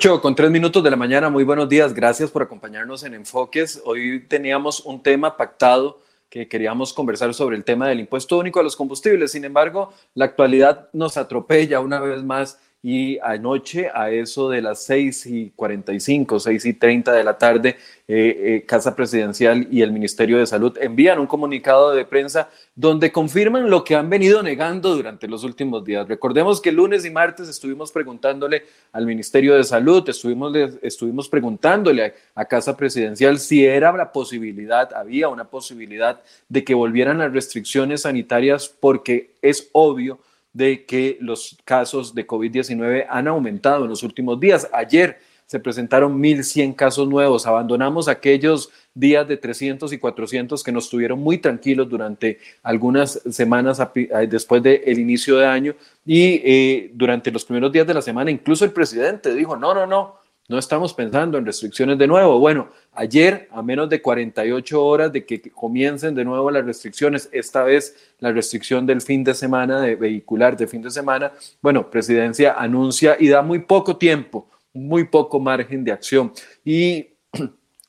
8 con 3 minutos de la mañana, muy buenos días, gracias por acompañarnos en Enfoques. Hoy teníamos un tema pactado que queríamos conversar sobre el tema del impuesto único a los combustibles, sin embargo, la actualidad nos atropella una vez más y anoche a eso de las 6 y 45, 6 y 30 de la tarde, eh, eh, Casa Presidencial y el Ministerio de Salud envían un comunicado de prensa donde confirman lo que han venido negando durante los últimos días. Recordemos que lunes y martes estuvimos preguntándole al Ministerio de Salud, estuvimos, estuvimos preguntándole a Casa Presidencial si era la posibilidad, había una posibilidad de que volvieran las restricciones sanitarias porque es obvio de que los casos de COVID-19 han aumentado en los últimos días. Ayer se presentaron 1.100 casos nuevos. Abandonamos aquellos días de 300 y 400 que nos tuvieron muy tranquilos durante algunas semanas después del inicio de año y eh, durante los primeros días de la semana incluso el presidente dijo, no, no, no, no estamos pensando en restricciones de nuevo. Bueno, ayer, a menos de 48 horas de que comiencen de nuevo las restricciones, esta vez la restricción del fin de semana, de vehicular de fin de semana, bueno, presidencia anuncia y da muy poco tiempo, muy poco margen de acción. Y,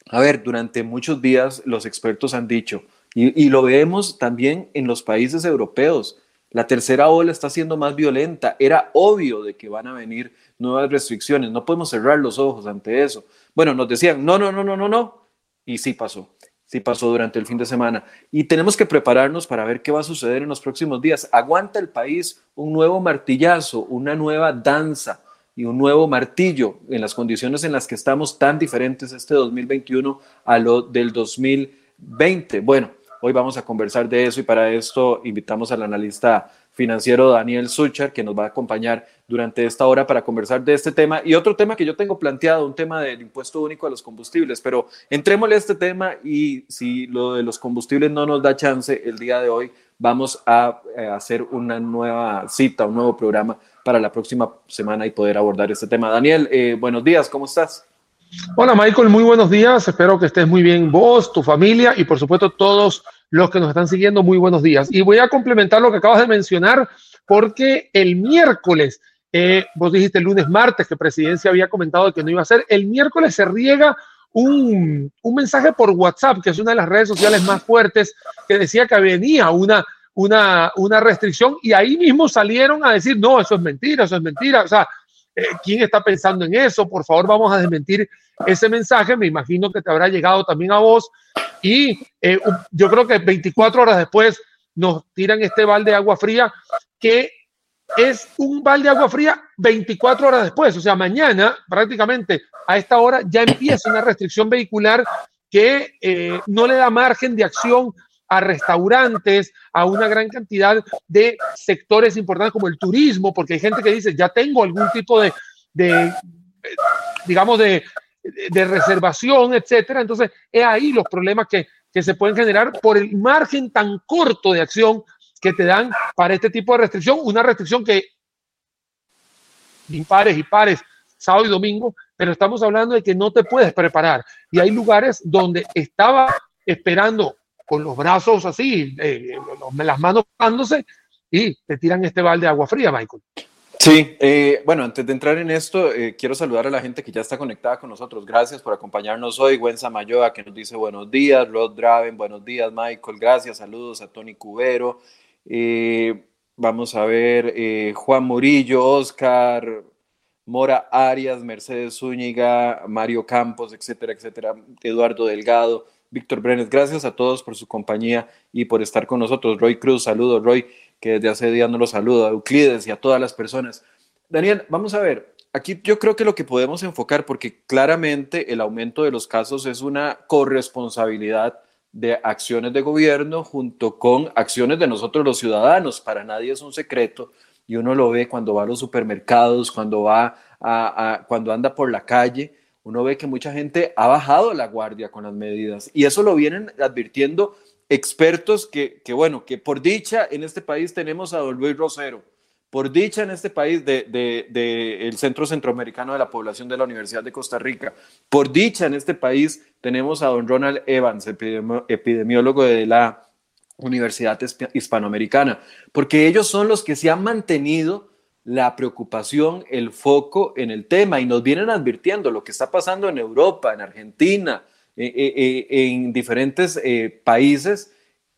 a ver, durante muchos días los expertos han dicho, y, y lo vemos también en los países europeos, la tercera ola está siendo más violenta. Era obvio de que van a venir nuevas restricciones. No podemos cerrar los ojos ante eso. Bueno, nos decían, no, no, no, no, no, no. Y sí pasó. Sí pasó durante el fin de semana. Y tenemos que prepararnos para ver qué va a suceder en los próximos días. Aguanta el país un nuevo martillazo, una nueva danza y un nuevo martillo en las condiciones en las que estamos tan diferentes este 2021 a lo del 2020. Bueno, Hoy vamos a conversar de eso y para esto invitamos al analista financiero Daniel Suchar, que nos va a acompañar durante esta hora para conversar de este tema y otro tema que yo tengo planteado, un tema del impuesto único a los combustibles. Pero entrémosle a este tema y si lo de los combustibles no nos da chance el día de hoy, vamos a eh, hacer una nueva cita, un nuevo programa para la próxima semana y poder abordar este tema. Daniel, eh, buenos días, ¿cómo estás? Hola Michael, muy buenos días. Espero que estés muy bien vos, tu familia y por supuesto todos los que nos están siguiendo. Muy buenos días. Y voy a complementar lo que acabas de mencionar porque el miércoles, eh, vos dijiste el lunes, martes que Presidencia había comentado que no iba a ser, el miércoles se riega un, un mensaje por WhatsApp, que es una de las redes sociales más fuertes, que decía que venía una, una, una restricción y ahí mismo salieron a decir, no, eso es mentira, eso es mentira. O sea, eh, ¿Quién está pensando en eso? Por favor, vamos a desmentir ese mensaje. Me imagino que te habrá llegado también a vos. Y eh, yo creo que 24 horas después nos tiran este balde de agua fría, que es un balde de agua fría 24 horas después. O sea, mañana prácticamente a esta hora ya empieza una restricción vehicular que eh, no le da margen de acción a restaurantes, a una gran cantidad de sectores importantes como el turismo, porque hay gente que dice, ya tengo algún tipo de, digamos, de, de, reservación, etcétera. Entonces, es ahí los problemas que, que se pueden generar por el margen tan corto de acción que te dan para este tipo de restricción, una restricción que impares y pares sábado y domingo, pero estamos hablando de que no te puedes preparar. Y hay lugares donde estaba esperando con los brazos así, eh, las manos dándose y te tiran este balde de agua fría, Michael. Sí, eh, bueno, antes de entrar en esto, eh, quiero saludar a la gente que ya está conectada con nosotros. Gracias por acompañarnos hoy. Gwen Samayoa, que nos dice buenos días. Rod Draven, buenos días. Michael, gracias. Saludos a Tony Cubero. vamos a ver, Juan Murillo, Oscar, Mora Arias, Mercedes Zúñiga, Mario Campos, etcétera, etcétera. Eduardo Delgado. Víctor Brenes, gracias a todos por su compañía y por estar con nosotros. Roy Cruz, saludos, Roy, que desde hace días no lo saluda, a Euclides y a todas las personas. Daniel, vamos a ver, aquí yo creo que lo que podemos enfocar, porque claramente el aumento de los casos es una corresponsabilidad de acciones de gobierno junto con acciones de nosotros los ciudadanos. Para nadie es un secreto y uno lo ve cuando va a los supermercados, cuando va a cuando anda por la calle uno ve que mucha gente ha bajado la guardia con las medidas y eso lo vienen advirtiendo expertos que, bueno, que por dicha en este país tenemos a don Luis Rosero, por dicha en este país del de, el Centro Centroamericano de la Población de la Universidad de Costa Rica, por dicha en este país tenemos a don Ronald Evans, epidemiólogo de la Universidad Hispanoamericana, porque ellos son los que se han mantenido la preocupación, el foco en el tema y nos vienen advirtiendo lo que está pasando en Europa, en Argentina, eh, eh, eh, en diferentes países,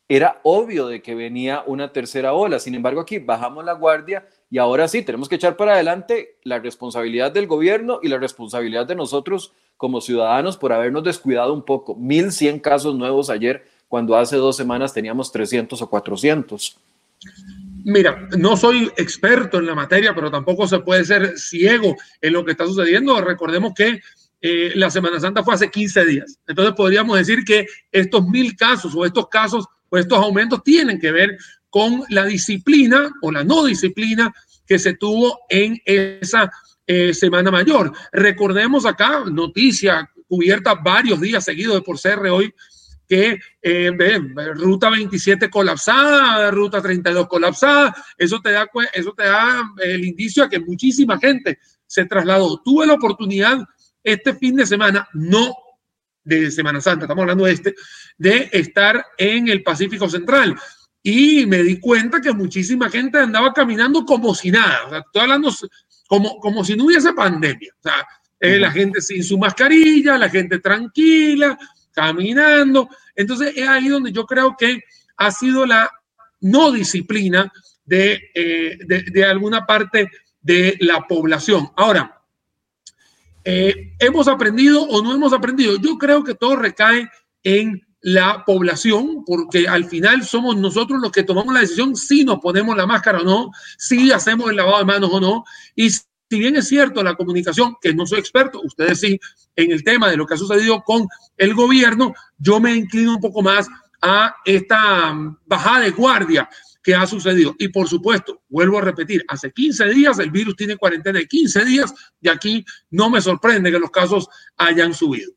era obvio de que venía una tercera ola. Sin embargo, aquí bajamos la guardia y ahora sí, tenemos que echar para adelante la responsabilidad del gobierno y la responsabilidad de nosotros como ciudadanos por habernos descuidado un poco. 1.100 casos nuevos ayer, cuando hace dos semanas teníamos 300 o 400. Mira, no soy experto en la materia, pero tampoco se puede ser ciego en lo que está sucediendo. Recordemos que eh, la Semana Santa fue hace 15 días. Entonces podríamos decir que estos mil casos o estos casos o estos aumentos tienen que ver con la disciplina o la no disciplina que se tuvo en esa eh, Semana Mayor. Recordemos acá, noticia cubierta varios días seguidos de por CR hoy, que eh, ruta 27 colapsada, ruta 32 colapsada, eso te da, eso te da el indicio a que muchísima gente se trasladó. Tuve la oportunidad este fin de semana, no de Semana Santa, estamos hablando de este, de estar en el Pacífico Central. Y me di cuenta que muchísima gente andaba caminando como si nada. O sea, estoy hablando como, como si no hubiese pandemia. O sea, eh, la gente sin su mascarilla, la gente tranquila, caminando. Entonces es ahí donde yo creo que ha sido la no disciplina de, eh, de, alguna parte de la población. Ahora, eh, ¿hemos aprendido o no hemos aprendido? Yo creo que todo recae en la población, porque al final somos nosotros los que tomamos la decisión si nos ponemos la máscara o no, si hacemos el lavado de manos o no, y si bien es cierto la comunicación, que no soy experto, ustedes sí, en el tema de lo que ha sucedido con el gobierno, yo me inclino un poco más a esta mm, bajada de guardia que ha sucedido. Y por supuesto, vuelvo a repetir, hace 15 días el virus tiene cuarentena de 15 días y aquí no me sorprende que los casos hayan subido.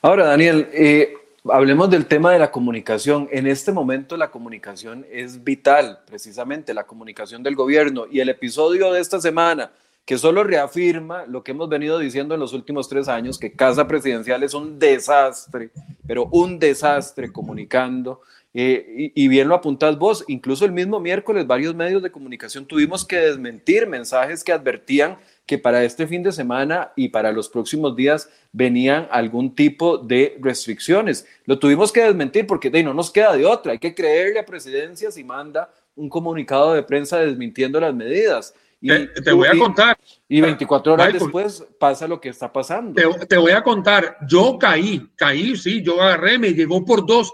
Ahora, Daniel, eh, hablemos del tema de la comunicación. En este momento la comunicación es vital, precisamente la comunicación del gobierno. Y el episodio de esta semana que solo reafirma lo que hemos venido diciendo en los últimos tres años, que Casa Presidencial es un desastre, pero un desastre comunicando. Eh, y, bien lo apuntas vos, incluso el mismo miércoles varios medios de comunicación tuvimos que desmentir mensajes que advertían que para este fin de semana y para los próximos días venían algún tipo de restricciones. Lo tuvimos que desmentir porque de, no nos queda de otra, hay que creerle a presidencia si manda un comunicado de prensa desmintiendo las medidas. Y, te, voy a contar. Y 24 horas después pasa lo que está pasando. Te, voy a contar. Yo caí, caí, sí, yo agarré, me llegó por dos,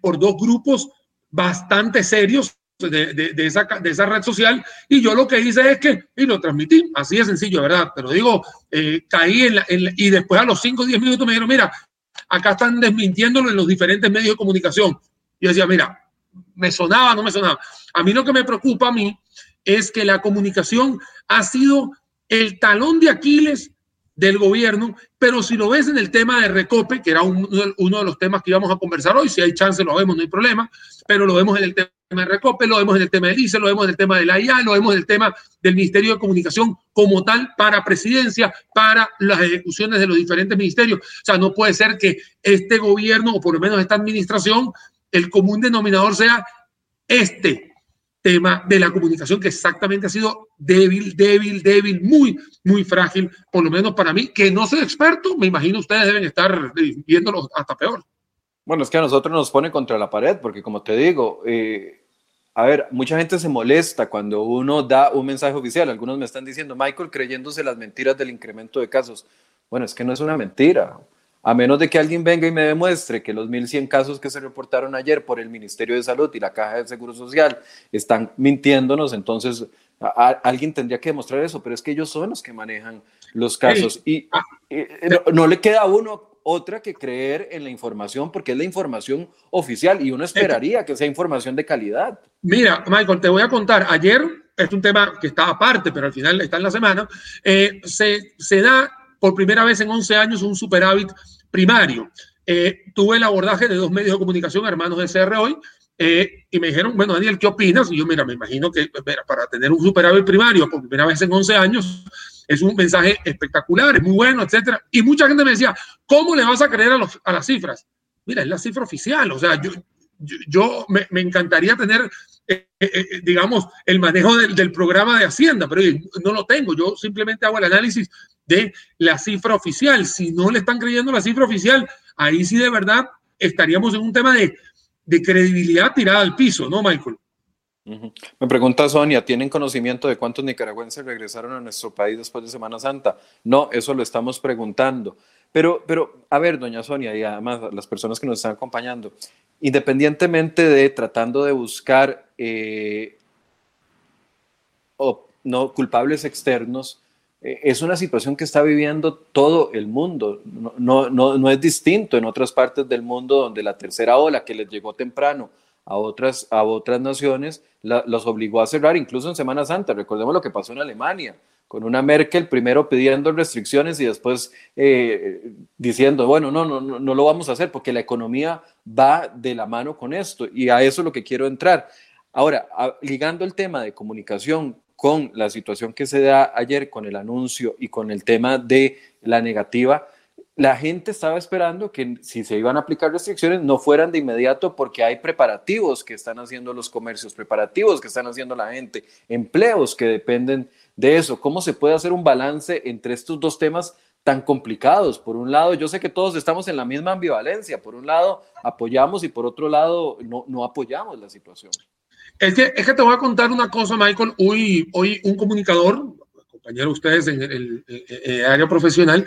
por dos grupos bastante serios de, de, esa, de esa red social y yo lo que hice es que, y lo transmití, así de sencillo, ¿verdad? Pero digo, eh, caí en, la, y después a los 5 o 10 minutos me dijeron, mira, acá están desmintiéndolo en los diferentes medios de comunicación. Yo decía, mira, me sonaba, no me sonaba. A mí lo que me preocupa a mí es que la comunicación ha sido el talón de Aquiles del gobierno, pero si lo ves en el tema de Recope, que era uno de los temas que íbamos a conversar hoy, si hay chance lo vemos, no hay problema, pero lo vemos en el tema de Recope, lo vemos en el tema de ICE, lo vemos en el tema de la IA, lo vemos en el tema del Ministerio de Comunicación como tal para presidencia, para las ejecuciones de los diferentes ministerios. O sea, no puede ser que este gobierno, o por lo menos esta administración, el común denominador sea este, tema de la comunicación que exactamente ha sido débil, débil, débil, muy, muy frágil, por lo menos para mí, que no soy experto, me imagino ustedes deben estar viéndolo hasta peor. Bueno, es que a nosotros nos pone contra la pared, porque como te digo, eh, a ver, mucha gente se molesta cuando uno da un mensaje oficial. Algunos me están diciendo, Michael, creyéndose las mentiras del incremento de casos. Bueno, es que no es una mentira. A menos de que alguien venga y me demuestre que los 1.100 casos que se reportaron ayer por el Ministerio de Salud y la Caja de Seguro Social están mintiéndonos, entonces alguien tendría que demostrar eso, pero es que ellos son los que manejan los casos. Y, ah, no, le queda a uno otra que creer en la información porque es la información oficial y uno esperaría que sea información de calidad. Mira, Michael, te voy a contar. Ayer, es un tema que está aparte, pero al final está en la semana, eh, se, se da por primera vez en 11 años un superávit primario. Eh, tuve el abordaje de dos medios de comunicación, hermanos de CR hoy, eh, y me dijeron, bueno, Daniel, ¿qué opinas? Y yo, mira, me imagino que para tener un superávit primario por primera vez en 11 años, es un mensaje espectacular, es muy bueno, etcétera. Y mucha gente me decía, ¿cómo le vas a creer a, las cifras? Mira, es la cifra oficial, o sea, yo, yo, me, encantaría tener, eh, eh, eh, digamos, el manejo del, programa de Hacienda, pero no lo tengo. Yo simplemente hago el análisis de la cifra oficial. Si no le están creyendo la cifra oficial, ahí sí de verdad estaríamos en un tema de, de credibilidad tirada al piso, ¿no, Michael? Me pregunta Sonia, ¿tienen conocimiento de cuántos nicaragüenses regresaron a nuestro país después de Semana Santa? No, eso lo estamos preguntando. Pero, pero, a ver, doña Sonia, y además las personas que nos están acompañando, independientemente de tratando de buscar eh, no, culpables externos, eh, es una situación que está viviendo todo el mundo. No, no, no, es distinto en otras partes del mundo donde la tercera ola que les llegó temprano a otras, a otras naciones los obligó a cerrar, incluso en Semana Santa. Recordemos lo que pasó en Alemania con una Merkel primero pidiendo restricciones y después eh, diciendo, bueno, no, no, no, no lo vamos a hacer porque la economía va de la mano con esto y a eso es lo que quiero entrar. Ahora, ligando el tema de comunicación con la situación que se da ayer con el anuncio y con el tema de la negativa, la gente estaba esperando que si se iban a aplicar restricciones no fueran de inmediato porque hay preparativos que están haciendo los comercios, preparativos que están haciendo la gente, empleos que dependen de eso. ¿Cómo se puede hacer un balance entre estos dos temas tan complicados? Por un lado, yo sé que todos estamos en la misma ambivalencia. Por un lado, apoyamos y por otro lado, no, no apoyamos la situación. Es que, es que te voy a contar una cosa, Michael. Hoy, hoy un comunicador, compañero ustedes en el, área profesional,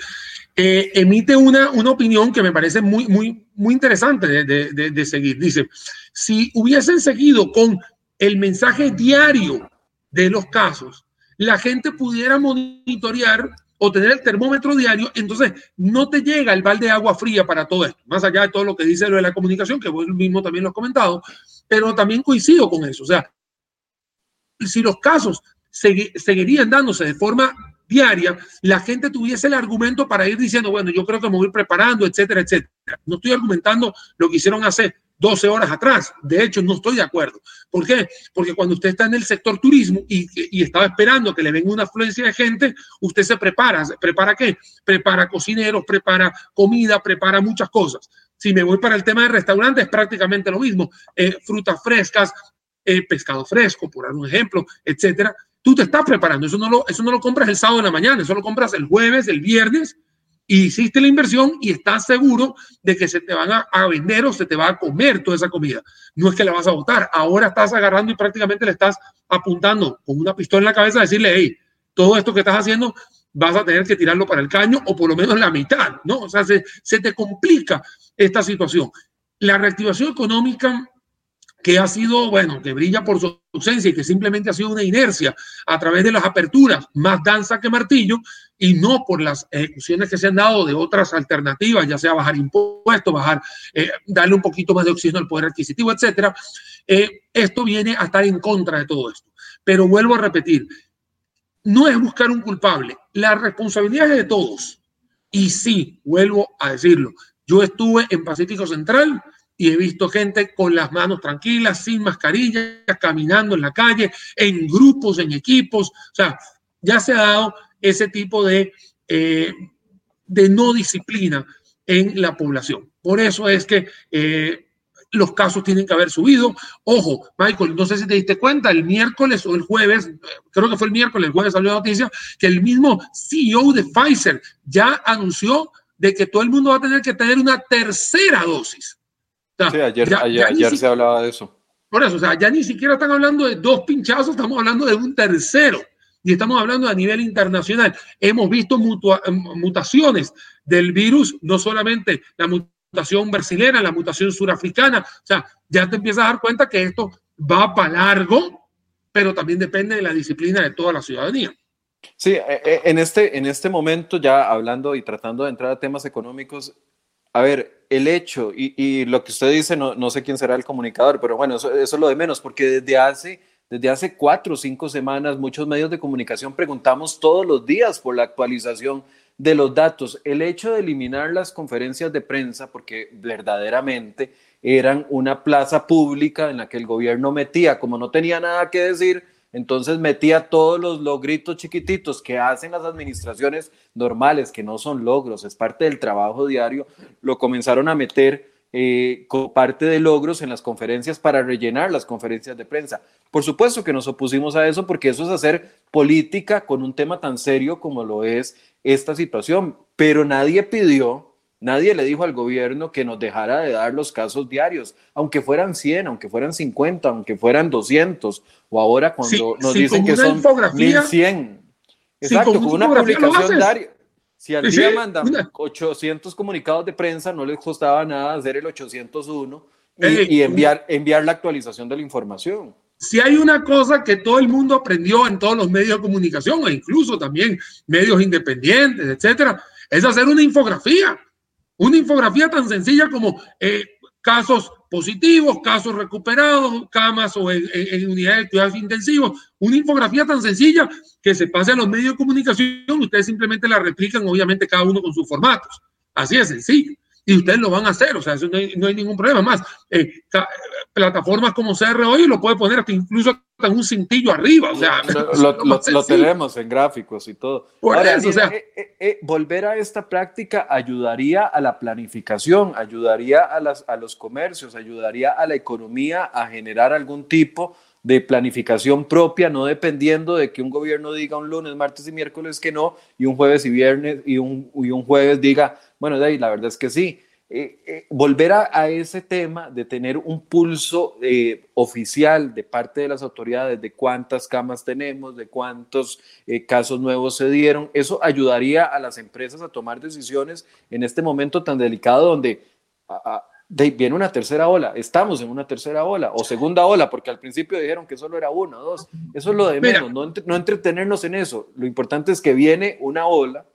eh, emite una, una opinión que me parece muy, muy, muy interesante de, de, de seguir. Dice, si hubiesen seguido con el mensaje diario de los casos, la gente pudiera monitorear o tener el termómetro diario, entonces no te llega el balde de agua fría para todo esto, más allá de todo lo que dice lo de la comunicación, que vos mismo también lo has comentado, pero también coincido con eso. O sea, si los casos seguirían dándose de forma diaria, la gente tuviese el argumento para ir diciendo, bueno, yo creo que me voy preparando, etcétera, etcétera. No estoy argumentando lo que hicieron hace 12 horas atrás. De hecho, no estoy de acuerdo. ¿Por qué? Porque cuando usted está en el sector turismo y, estaba esperando que le venga una afluencia de gente, usted se prepara. ¿Prepara qué? Prepara cocineros, prepara comida, prepara muchas cosas. Si me voy para el tema de restaurantes, es prácticamente lo mismo. Eh, frutas frescas, eh, pescado fresco, por un ejemplo, etcétera. Tú te estás preparando. Eso no, lo, eso no lo compras el sábado en la mañana, eso lo compras el jueves, el viernes hiciste la inversión y estás seguro de que se te van a, vender o se te va a comer toda esa comida. No es que la vas a botar. Ahora estás agarrando y prácticamente le estás apuntando con una pistola en la cabeza a decirle, hey, todo esto que estás haciendo vas a tener que tirarlo para el caño o por lo menos la mitad, ¿no? O sea, se, se te complica esta situación. La reactivación económica que ha sido, bueno, que brilla por su ausencia y que simplemente ha sido una inercia a través de las aperturas, más danza que martillo, y no por las ejecuciones que se han dado de otras alternativas, ya sea bajar impuestos, bajar, eh, darle un poquito más de oxígeno al poder adquisitivo, etcétera. Eh, esto viene a estar en contra de todo esto. Pero vuelvo a repetir, no es buscar un culpable, la responsabilidad es de todos. Y sí, vuelvo a decirlo, yo estuve en Pacífico Central y he visto gente con las manos tranquilas, sin mascarilla, caminando en la calle, en grupos, en equipos. O sea, ya se ha dado ese tipo de, eh, de no disciplina en la población. Por eso es que eh, los casos tienen que haber subido. Ojo, Michael, no sé si te diste cuenta, el miércoles o el jueves, creo que fue el miércoles, el jueves salió la noticia, que el mismo CEO de Pfizer ya anunció de que todo el mundo va a tener que tener una tercera dosis sí, ayer, se hablaba de eso. Por eso, o sea, ya ni siquiera están hablando de dos pinchazos, estamos hablando de un tercero. Y estamos hablando a nivel internacional. Hemos visto mutaciones del virus, no solamente la mutación brasilera, la mutación surafricana. O sea, ya te empiezas a dar cuenta que esto va para largo, pero también depende de la disciplina de toda la ciudadanía. Sí, e, e, en este, en este momento, ya hablando y tratando de entrar a temas económicos, a ver, el hecho y, lo que usted dice, no, sé quién será el comunicador, pero bueno, eso, es lo de menos, porque desde hace, desde hace cuatro o cinco semanas muchos medios de comunicación preguntamos todos los días por la actualización de los datos. El hecho de eliminar las conferencias de prensa, porque verdaderamente eran una plaza pública en la que el gobierno metía, como no tenía nada que decir, entonces metía todos los logritos chiquititos que hacen las administraciones normales, que no son logros, es parte del trabajo diario, lo comenzaron a meter eh, como parte de logros en las conferencias para rellenar las conferencias de prensa. Por supuesto que nos opusimos a eso porque eso es hacer política con un tema tan serio como lo es esta situación, pero nadie pidió Nadie le dijo al gobierno que nos dejara de dar los casos diarios, aunque fueran 100, aunque fueran 50, aunque fueran 200, o ahora cuando nos dicen que son 1100. Exacto, con, una publicación diaria. Si al día mandan 800 comunicados de prensa, no les costaba nada hacer el 801 y, y enviar, enviar la actualización de la información. Si hay una cosa que todo el mundo aprendió en todos los medios de comunicación, e incluso también medios independientes, etcétera, es hacer una infografía una infografía tan sencilla como eh, casos positivos, casos recuperados, camas o en, unidades de cuidados intensivos. Una infografía tan sencilla que se pase a los medios de comunicación, ustedes simplemente la replican, obviamente cada uno con sus formatos. Así de sencillo y ustedes lo van a hacer, o sea, eso no, hay, ningún problema más. Eh, plataformas como CR hoy lo puede poner hasta incluso en un cintillo arriba, o sea, lo, tenemos en gráficos y todo. Eh, eh, volver a esta práctica ayudaría a la planificación, ayudaría a, las, a los comercios, ayudaría a la economía a generar algún tipo de planificación propia, no dependiendo de que un gobierno diga un lunes, martes y miércoles que no, y un jueves y viernes y un, y un jueves diga, bueno, ahí la verdad es que sí. Eh, eh, volver a, ese tema de tener un pulso eh, oficial de parte de las autoridades de cuántas camas tenemos, de cuántos casos nuevos se dieron, eso ayudaría a las empresas a tomar decisiones en este momento tan delicado donde viene una tercera ola, estamos en una tercera ola o segunda ola, porque al principio dijeron que solo era una o dos. Eso es lo de menos, no, no, entretenernos en eso. Lo importante es que viene una ola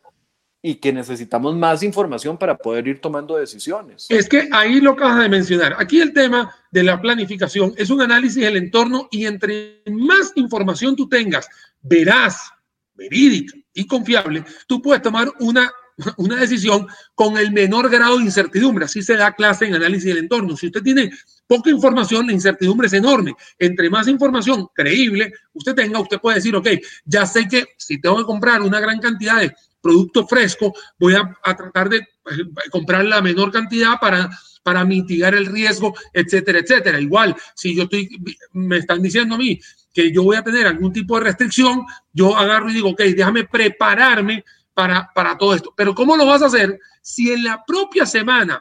y que necesitamos más información para poder ir tomando decisiones. Es que ahí lo acabas de mencionar. Aquí el tema de la planificación es un análisis del entorno y entre más información tú tengas, verás, verídica y confiable, tú puedes tomar una una decisión con el menor grado de incertidumbre. Así se da clase en análisis del entorno. Si usted tiene poca información, la incertidumbre es enorme. Entre más información creíble usted tenga, usted puede decir, ok, ya sé que si tengo que comprar una gran cantidad de producto fresco, voy a, tratar de pues, comprar la menor cantidad para para mitigar el riesgo, etcétera, etcétera. Igual, si yo estoy, me están diciendo a mí que yo voy a tener algún tipo de restricción, yo agarro y digo, ok, déjame prepararme para, todo esto. Pero ¿cómo lo vas a hacer si en la propia semana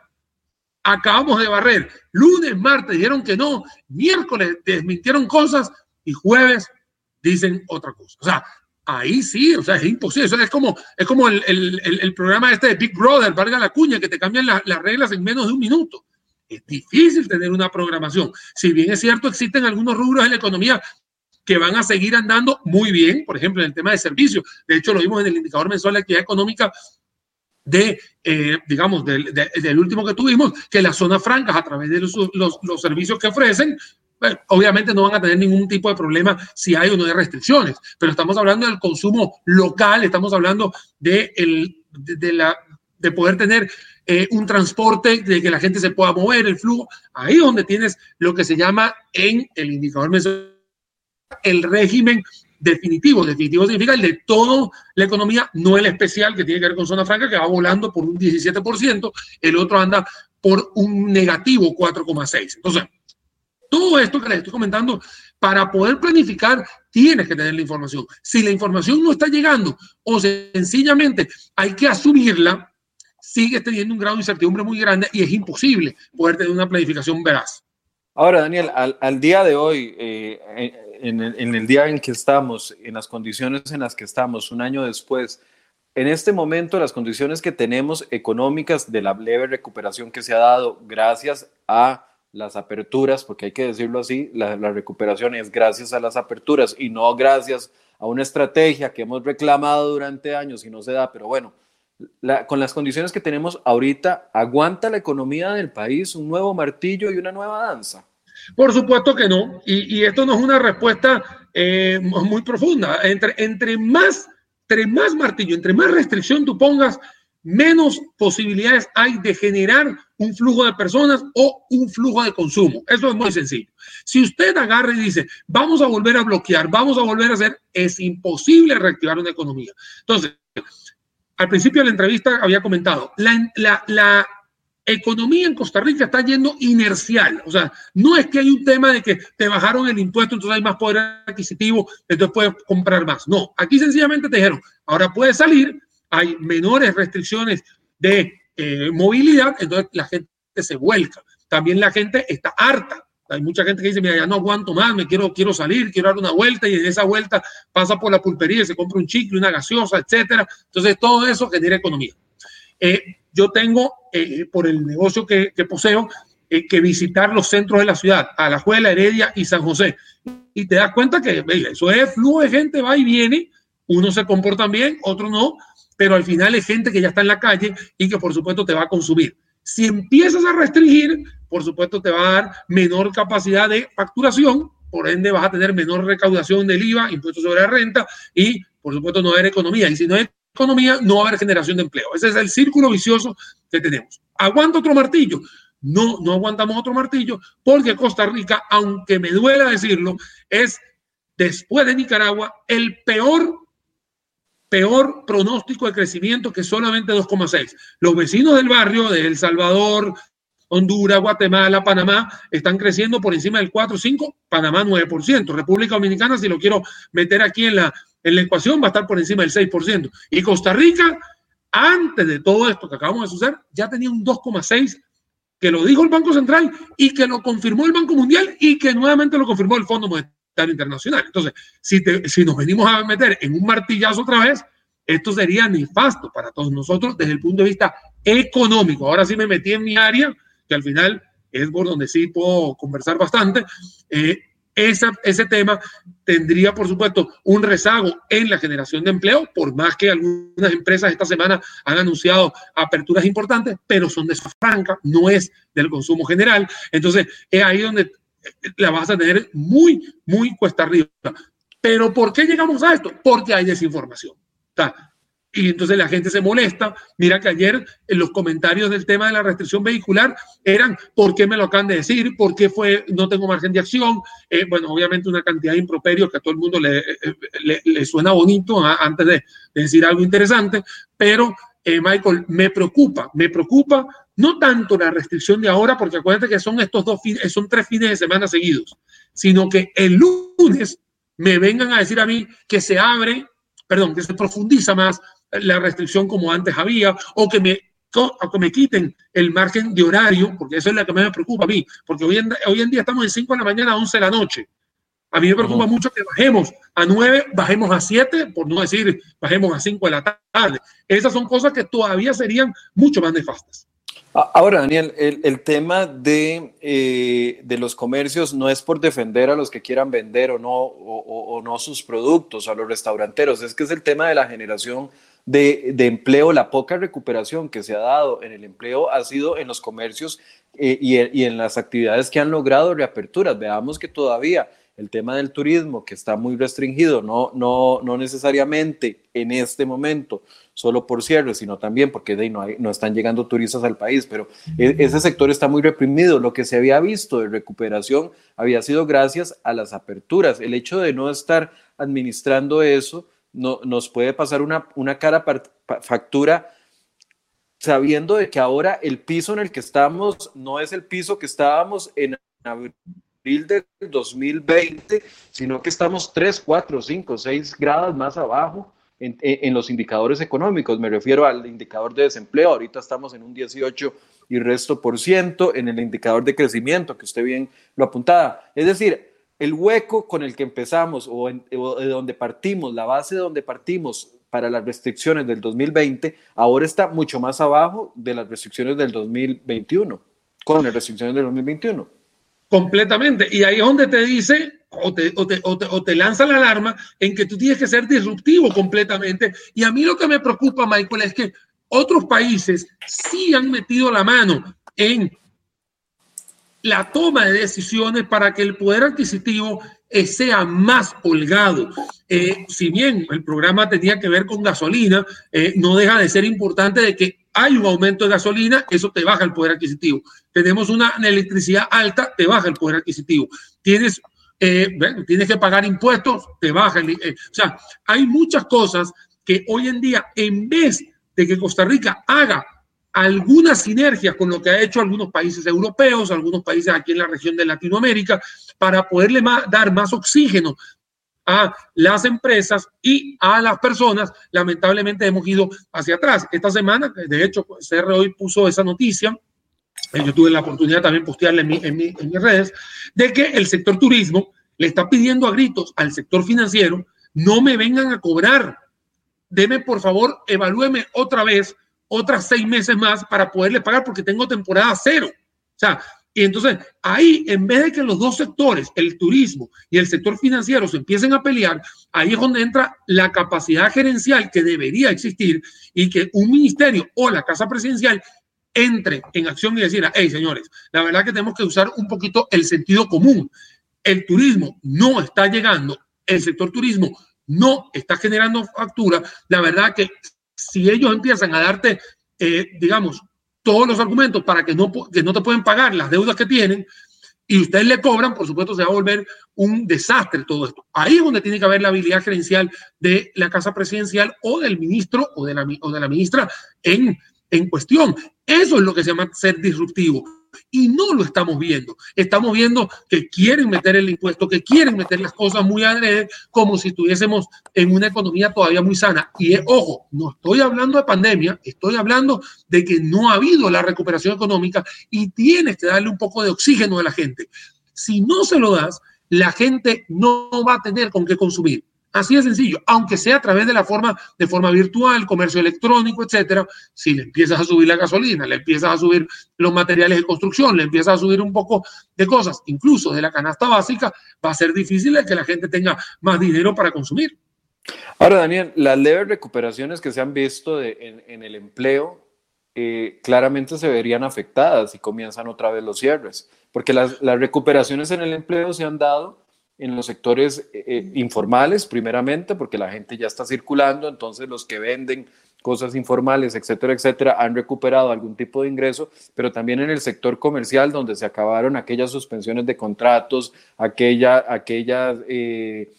acabamos de barrer? Lunes, martes dijeron que no, miércoles desmintieron cosas y jueves dicen otra cosa. O sea, ahí sí, o sea, es imposible. es como, es como el, programa este de Big Brother, valga la cuña, que te cambian las reglas en menos de un minuto. Es difícil tener una programación. Si bien es cierto, existen algunos rubros en la economía que van a seguir andando muy bien, por ejemplo, en el tema de servicios. De hecho, lo vimos en el indicador mensual de actividad económica de, eh, digamos, del, del, último que tuvimos, que las zonas francas a través de los, los, los servicios que ofrecen, obviamente no van a tener ningún tipo de problema si hay o no hay restricciones, pero estamos hablando del consumo local, estamos hablando de, el, de, la, de poder tener eh, un transporte, de que la gente se pueda mover, el flujo, ahí donde tienes lo que se llama en el indicador mensual el régimen definitivo. Definitivo significa el de toda la economía, no el especial que tiene que ver con zona franca, que va volando por un 17%, el otro anda por un negativo 4,6%. Entonces, todo esto que les estoy comentando, para poder planificar, tienes que tener la información. Si la información no está llegando o sencillamente hay que asumirla, sigue teniendo un grado de incertidumbre muy grande y es imposible poder tener una planificación veraz. Ahora, Daniel, al, día de hoy, eh, en, el, día en que estamos, en las condiciones en las que estamos, un año después, en este momento las condiciones que tenemos económicas de la leve recuperación que se ha dado gracias a las aperturas, porque hay que decirlo así, la, recuperación es gracias a las aperturas y no gracias a una estrategia que hemos reclamado durante años y no se da, pero bueno, con las condiciones que tenemos ahorita, ¿aguanta la economía del país un nuevo martillo y una nueva danza? Por supuesto que no. Y, esto no es una respuesta eh, muy profunda. Entre, entre, más, entre más martillo, entre más restricción tú pongas, menos posibilidades hay de generar un flujo de personas o un flujo de consumo. Eso es muy sencillo. Si usted agarra y dice, vamos a volver a bloquear, vamos a volver a hacer, es imposible reactivar una economía. Entonces, al principio de la entrevista había comentado, la, economía en Costa Rica está yendo inercial. O sea, no es que hay un tema de que te bajaron el impuesto, entonces hay más poder adquisitivo, entonces puedes comprar más. No, aquí sencillamente te dijeron, ahora puedes salir, hay menores restricciones de eh, movilidad, entonces la gente se vuelca. También la gente está harta. Hay mucha gente que dice, mira, ya no aguanto más, me quiero, quiero salir, quiero dar una vuelta y en esa vuelta pasa por la pulpería, se compra un chicle, una gaseosa, etcétera. Entonces todo eso genera economía. Eh, yo tengo, eh, por el negocio que, poseo, eh, que visitar los centros de la ciudad, Alajuela, Heredia y San José. Y te das cuenta que eso es flujo de gente, va y viene, unos se comportan bien, otros no, pero al final es gente que ya está en la calle y que por supuesto te va a consumir. Si empiezas a restringir, por supuesto te va a dar menor capacidad de facturación, por ende vas a tener menor recaudación del IVA, impuestos sobre la renta y por supuesto no va a haber economía. Y si no hay economía, no va a haber generación de empleo. Ese es el círculo vicioso que tenemos. ¿Aguanta otro martillo? No, no aguantamos otro martillo porque Costa Rica, aunque me duela decirlo, es después de Nicaragua el peor peor pronóstico de crecimiento que solamente 2,6. Los vecinos del barrio de El Salvador, Honduras, Guatemala, Panamá están creciendo por encima del 4, 5, Panamá 9%. República Dominicana, si lo quiero meter aquí en la, en la ecuación va a estar por encima del 6%. Y Costa Rica, antes de todo esto que acabamos de suceder, ya tenía un 2,6% que lo dijo el Banco Central y que lo confirmó el Banco Mundial y que nuevamente lo confirmó el Fondo Monetario Internacional. Entonces, si, si nos venimos a meter en un martillazo otra vez, esto sería nefasto para todos nosotros desde el punto de vista económico. Ahora sí me metí en mi área, que al final es por donde sí puedo conversar bastante. Eh, ese tema tendría, por supuesto, un rezago en la generación de empleo, por más que algunas empresas esta semana han anunciado aperturas importantes, pero son de esa franca, no es del consumo general. Entonces, es ahí donde la vas a tener muy, muy cuesta arriba. Pero ¿por qué llegamos a esto? Porque hay desinformación. Y entonces la gente se molesta. Mira que ayer en los comentarios del tema de la restricción vehicular eran ¿por qué me lo acaban de decir? ¿Por qué fue, no tengo margen de acción? Eh, bueno, obviamente una cantidad de improperios que a todo el mundo le, eh, le, suena bonito ¿ah? antes de, decir algo interesante, pero eh, Michael, me preocupa, me preocupa no tanto la restricción de ahora, porque acuérdate que son estos dos fines, son tres fines de semana seguidos, sino que el lunes me vengan a decir a mí que se abre, perdón, que se profundiza más la restricción como antes había, o que me, que me quiten el margen de horario, porque eso es lo que me preocupa a mí, porque hoy en, hoy en día estamos en 5 de la mañana a 11 de la noche. A mí me preocupa mucho que bajemos a 9, bajemos a 7, por no decir bajemos a 5 de la tarde. Esas son cosas que todavía serían mucho más nefastas. Ahora, Daniel, el, tema de, eh, de, los comercios no es por defender a los que quieran vender o no, o, no sus productos, a los restauranteros, es que es el tema de la generación de, empleo, la poca recuperación que se ha dado en el empleo ha sido en los comercios eh, y, en las actividades que han logrado reaperturas. Veamos que todavía el tema del turismo, que está muy restringido, no, no, no necesariamente en este momento, solo por cierre, sino también porque de, no, hay, no están llegando turistas al país, pero e, ese sector está muy reprimido. Lo que se había visto de recuperación había sido gracias a las aperturas. El hecho de no estar administrando eso no, nos puede pasar una, una cara factura sabiendo de que ahora el piso en el que estamos no es el piso que estábamos en abril del 2020, sino que estamos 3, 4, 5, 6 grados más abajo en, en, los indicadores económicos. Me refiero al indicador de desempleo, ahorita estamos en un 18 y resto por ciento, en el indicador de crecimiento, que usted bien lo apuntaba. Es decir, el hueco con el que empezamos o, de donde partimos, la base de donde partimos para las restricciones del 2020, ahora está mucho más abajo de las restricciones del 2021, con las restricciones del 2021. Completamente. Y ahí es donde te dice o te, o, te, o, te, lanza la alarma en que tú tienes que ser disruptivo completamente. Y a mí lo que me preocupa, Michael, es que otros países sí han metido la mano en la toma de decisiones para que el poder adquisitivo eh, sea más holgado. Eh, si bien el programa tenía que ver con gasolina, eh, no deja de ser importante de que hay un aumento de gasolina, eso te baja el poder adquisitivo. Tenemos una electricidad alta, te baja el poder adquisitivo. Tienes, tienes que pagar impuestos, te baja. El, o sea, hay muchas cosas que hoy en día, en vez de que Costa Rica haga algunas sinergias con lo que ha hecho algunos países europeos, algunos países aquí en la región de Latinoamérica, para poderle dar más oxígeno a las empresas y a las personas. Lamentablemente hemos ido hacia atrás. Esta semana, de hecho, CR hoy puso esa noticia. Eh, yo tuve la oportunidad también postearla en, en, en mis redes, de que el sector turismo le está pidiendo a gritos al sector financiero, no me vengan a cobrar. Deme, por favor, evalúeme otra vez, otras seis meses más para poderle pagar porque tengo temporada cero. O sea, y entonces ahí, en vez de que los dos sectores, el turismo y el sector financiero, se empiecen a pelear, ahí es donde entra la capacidad gerencial que debería existir y que un ministerio o la casa presidencial entre en acción y decir, hey señores, la verdad que tenemos que usar un poquito el sentido común. El turismo no está llegando, el sector turismo no está generando factura. La verdad que si ellos empiezan a darte, eh, digamos, todos los argumentos para que no, que no te pueden pagar las deudas que tienen y ustedes le cobran, por supuesto se va a volver un desastre todo esto. Ahí es donde tiene que haber la habilidad gerencial de la Casa Presidencial o del ministro o de la, o de la ministra en, en cuestión. Eso es lo que se llama ser disruptivo y no lo estamos viendo. Estamos viendo que quieren meter el impuesto, que quieren meter las cosas muy adrede, como si estuviésemos en una economía todavía muy sana. Y ojo, no estoy hablando de pandemia, estoy hablando de que no ha habido la recuperación económica y tienes que darle un poco de oxígeno a la gente. Si no se lo das, la gente no va a tener con qué consumir. Así de sencillo, aunque sea a través de la forma, de forma virtual, comercio electrónico, etcétera. Si le empiezas a subir la gasolina, le empiezas a subir los materiales de construcción, le empiezas a subir un poco de cosas, incluso de la canasta básica, va a ser difícil que la gente tenga más dinero para consumir. Ahora, Daniel, las leves recuperaciones que se han visto en, el empleo eh, claramente se verían afectadas y comienzan otra vez los cierres, porque las recuperaciones en el empleo se han dado en los sectores eh, eh, informales, primeramente, porque la gente ya está circulando, entonces los que venden cosas informales, etcétera, etcétera, han recuperado algún tipo de ingreso, pero también en el sector comercial, donde se acabaron aquellas suspensiones de contratos, aquella, aquellas eh,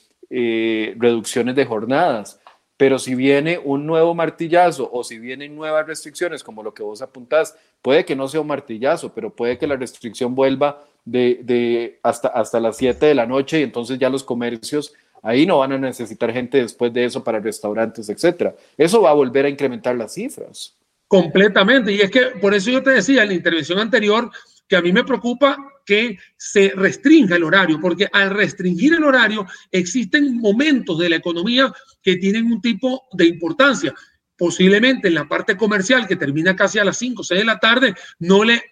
reducciones de jornadas. Pero si viene un nuevo martillazo o si vienen nuevas restricciones, como lo que vos apuntás, puede que no sea un martillazo, pero puede que la restricción vuelva de, hasta, hasta las 7 de la noche y entonces ya los comercios ahí no van a necesitar gente después de eso para restaurantes, etcétera. Eso va a volver a incrementar las cifras. Completamente. Y es que por eso yo te decía en la intervención anterior que a mí me preocupa que se restrinja el horario, porque al restringir el horario existen momentos de la economía que tienen un tipo de importancia. Posiblemente en la parte comercial, que termina casi a las 5 o 6 de la tarde, no le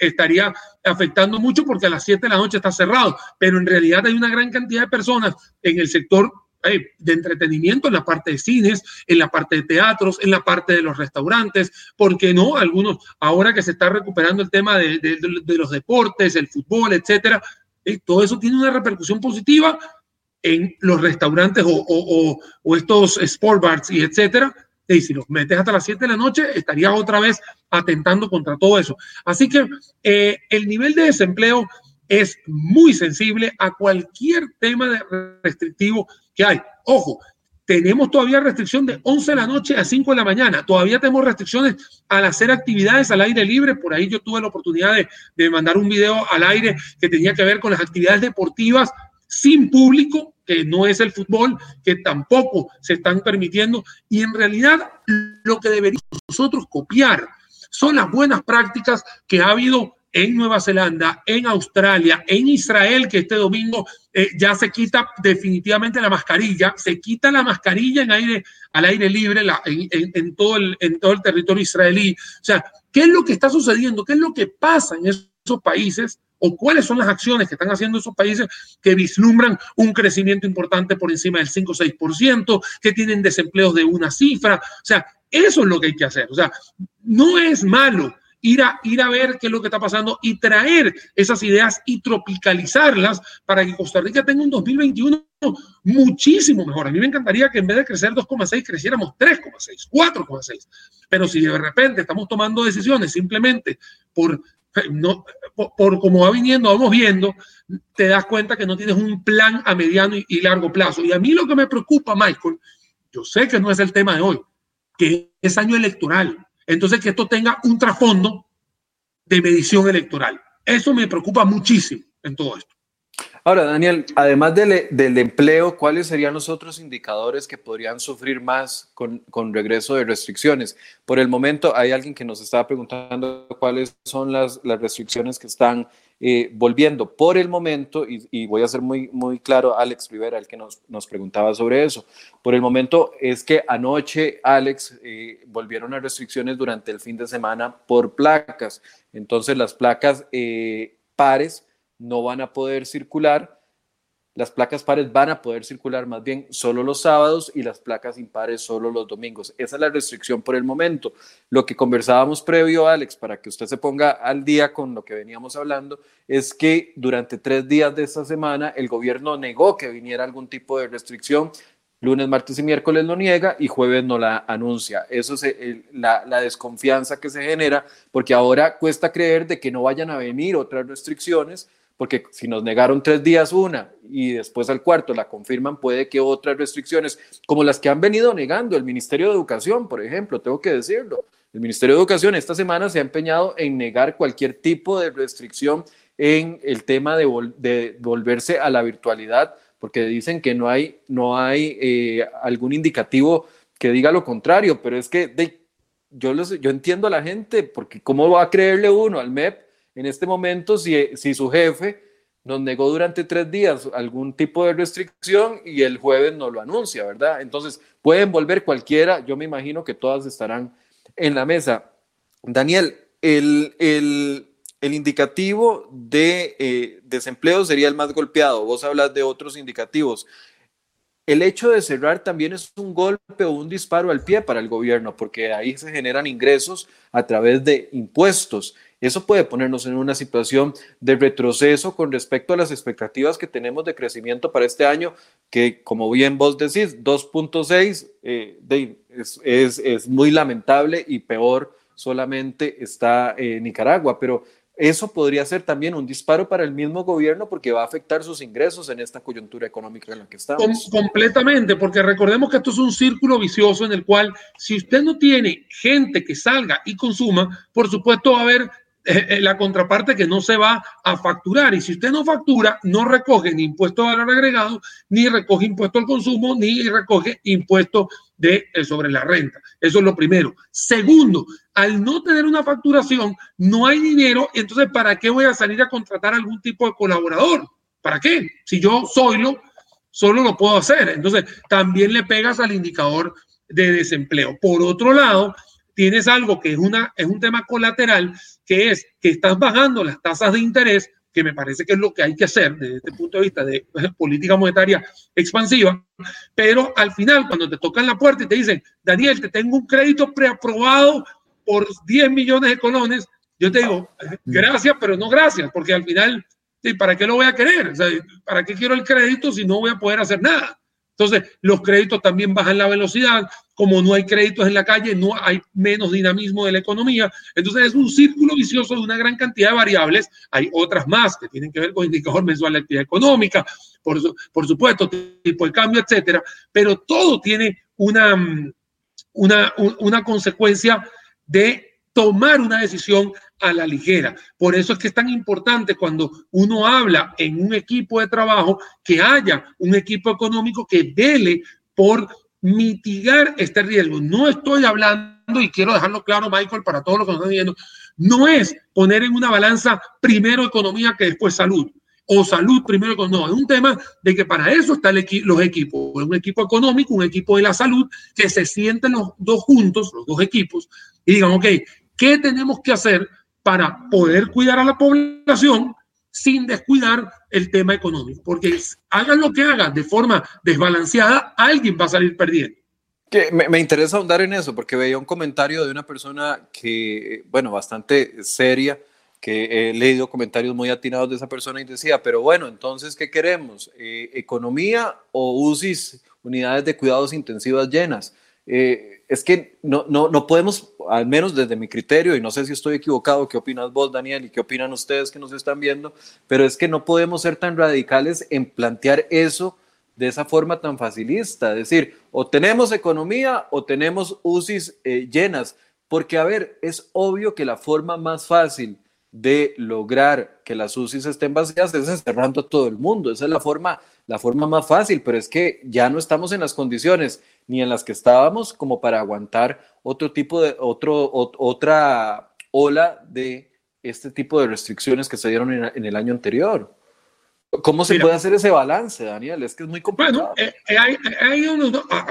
estaría afectando mucho porque a las 7 de la noche está cerrado, pero en realidad hay una gran cantidad de personas en el sector eh, de entretenimiento, en la parte de cines, en la parte de teatros, en la parte de los restaurantes, porque no? Algunos, ahora que se está recuperando el tema de, los deportes, el fútbol, etcétera, eh, todo eso tiene una repercusión positiva en los restaurantes o, o estos sport bars y etcétera, y si los metes hasta las 7 de la noche, estarías otra vez atentando contra todo eso. Así que eh, el nivel de desempleo es muy sensible a cualquier tema de restrictivo que hay. Ojo, tenemos todavía restricción de 11 de la noche a 5 de la mañana. Todavía tenemos restricciones al hacer actividades al aire libre. Por ahí yo tuve la oportunidad de, de mandar un video al aire que tenía que ver con las actividades deportivas sin público, que no es el fútbol, que tampoco se están permitiendo. Y en realidad lo que deberíamos nosotros copiar son las buenas prácticas que ha habido en Nueva Zelanda, en Australia, en Israel, que este domingo eh, ya se quita definitivamente la mascarilla, se quita la mascarilla en aire, al aire libre en, todo el, en todo el territorio israelí. O sea, ¿qué es lo que está sucediendo? ¿Qué es lo que pasa en esos países? O cuáles son las acciones que están haciendo esos países que vislumbran un crecimiento importante por encima del 5 o 6%, que tienen desempleos de una cifra. O sea, eso es lo que hay que hacer. O sea, no es malo ir a, ir a ver qué es lo que está pasando y traer esas ideas y tropicalizarlas para que Costa Rica tenga un 2021 muchísimo mejor. A mí me encantaría que en vez de crecer 2,6 creciéramos 3,6, 4,6. Pero si de repente estamos tomando decisiones simplemente por no, por, como va viniendo, vamos viendo, te das cuenta que no tienes un plan a mediano y, largo plazo. Y a mí lo que me preocupa, Michael, yo sé que no es el tema de hoy, que es año electoral. entonces que esto tenga un trasfondo de medición electoral. Eso me preocupa muchísimo en todo esto. Ahora, Daniel, además del, empleo, ¿cuáles serían los otros indicadores que podrían sufrir más con, regreso de restricciones? Por el momento, hay alguien que nos estaba preguntando cuáles son las, restricciones que están eh, volviendo. Por el momento, y, voy a ser muy, muy claro, Alex Rivera, el que nos, preguntaba sobre eso. Por el momento es que anoche, Alex, eh, volvieron a restricciones durante el fin de semana por placas. Entonces, las placas eh, pares no van a poder circular. Las placas pares van a poder circular más bien solo los sábados y las placas impares solo los domingos. Esa es la restricción por el momento. Lo que conversábamos previo, Alex, para que usted se ponga al día con lo que veníamos hablando, es que durante tres días de esta semana el gobierno negó que viniera algún tipo de restricción. Lunes, martes y miércoles lo niega y jueves no la anuncia. Eso es la, la desconfianza que se genera porque ahora cuesta creer de que no vayan a venir otras restricciones porque si nos negaron tres días una y después al cuarto la confirman, puede que otras restricciones, como las que han venido negando el Ministerio de Educación, por ejemplo, tengo que decirlo. El Ministerio de Educación esta semana se ha empeñado en negar cualquier tipo de restricción en el tema de, volverse a la virtualidad, porque dicen que no hay, no hay eh, algún indicativo que diga lo contrario, pero es que yo, yo entiendo a la gente, porque ¿cómo va a creerle uno al MEP? En este momento si, si su jefe nos negó durante tres días algún tipo de restricción y el jueves no lo anuncia, ¿verdad? Entonces, pueden volver cualquiera, yo me imagino que todas estarán en la mesa. Daniel, el, el, el indicativo de eh, desempleo sería el más golpeado. Vos hablas de otros indicativos. El hecho de cerrar también es un golpe o un disparo al pie para el gobierno, porque ahí se generan ingresos a través de impuestos. Eso puede ponernos en una situación de retroceso con respecto a las expectativas que tenemos de crecimiento para este año, que como bien vos decís, 2.6 eh, es, es, muy lamentable y peor solamente está eh, Nicaragua, pero eso podría ser también un disparo para el mismo gobierno porque va a afectar sus ingresos en esta coyuntura económica en la que estamos. completamente, porque recordemos que esto es un círculo vicioso en el cual si usted no tiene gente que salga y consuma, por supuesto va a haber la contraparte que no se va a facturar. Y si usted no factura, no recoge ni impuesto de valor agregado, ni recoge impuesto al consumo, ni recoge impuesto de, eh, sobre la renta. Eso es lo primero. Segundo, al no tener una facturación, no hay dinero. Entonces, ¿para qué voy a salir a contratar algún tipo de colaborador? ¿Para qué? Si yo soy lo, solo lo puedo hacer. Entonces, también le pegas al indicador de desempleo. Por otro lado, tienes algo que es, una, es un tema colateral, que es que estás bajando las tasas de interés, que me parece que es lo que hay que hacer desde este punto de vista de política monetaria expansiva, pero al final cuando te tocan la puerta y te dicen, Daniel, te tengo un crédito preaprobado por 10 millones de colones, yo te digo, gracias, pero no gracias, porque al final, ¿para qué lo voy a querer? ¿Para qué quiero el crédito si no voy a poder hacer nada? Entonces, los créditos también bajan la velocidad, como no hay créditos en la calle, no hay menos dinamismo de la economía. Entonces, es un círculo vicioso de una gran cantidad de variables. Hay otras más que tienen que ver con indicador mensual de actividad económica, por, por supuesto, tipo de cambio, etcétera. Pero todo tiene una, una, una consecuencia de tomar una decisión a la ligera. Por eso es que es tan importante cuando uno habla en un equipo de trabajo que haya un equipo económico que vele por mitigar este riesgo. No estoy hablando, y quiero dejarlo claro, Michael, para todos los que nos están viendo, no es poner en una balanza primero economía que después salud o salud primero no, es un tema de que para eso están los equipos, un equipo económico, un equipo de la salud, que se sienten los dos juntos, los dos equipos, y digan, ok, ¿qué tenemos que hacer para poder cuidar a la población sin descuidar el tema económico, porque hagan lo que hagan de forma desbalanceada, alguien va a salir perdiendo. Que me, interesa ahondar en eso, porque veía un comentario de una persona que, bueno, bastante seria, que he leído comentarios muy atinados de esa persona y decía, pero bueno, entonces, ¿qué queremos? Eh, ¿Economía o UCIs, unidades de cuidados intensivas llenas? Eh, es que no, no, no podemos, al menos desde mi criterio, y no sé si estoy equivocado, qué opinas vos, Daniel, y qué opinan ustedes que nos están viendo, pero es que no podemos ser tan radicales en plantear eso de esa forma tan facilista, es decir, o tenemos economía o tenemos UCIs eh, llenas, Porque, a ver, es obvio que la forma más fácil de lograr que las UCIs estén vacías es encerrando a todo el mundo. Esa es la forma, la forma más fácil, pero es que ya no estamos en las condiciones ni en las que estábamos como para aguantar otro tipo de, otro, otra ola de este tipo de restricciones que se dieron en el año anterior. ¿Cómo se puede hacer ese balance, Daniel? Es que es muy complicado. Bueno, eh, eh, hay, ah,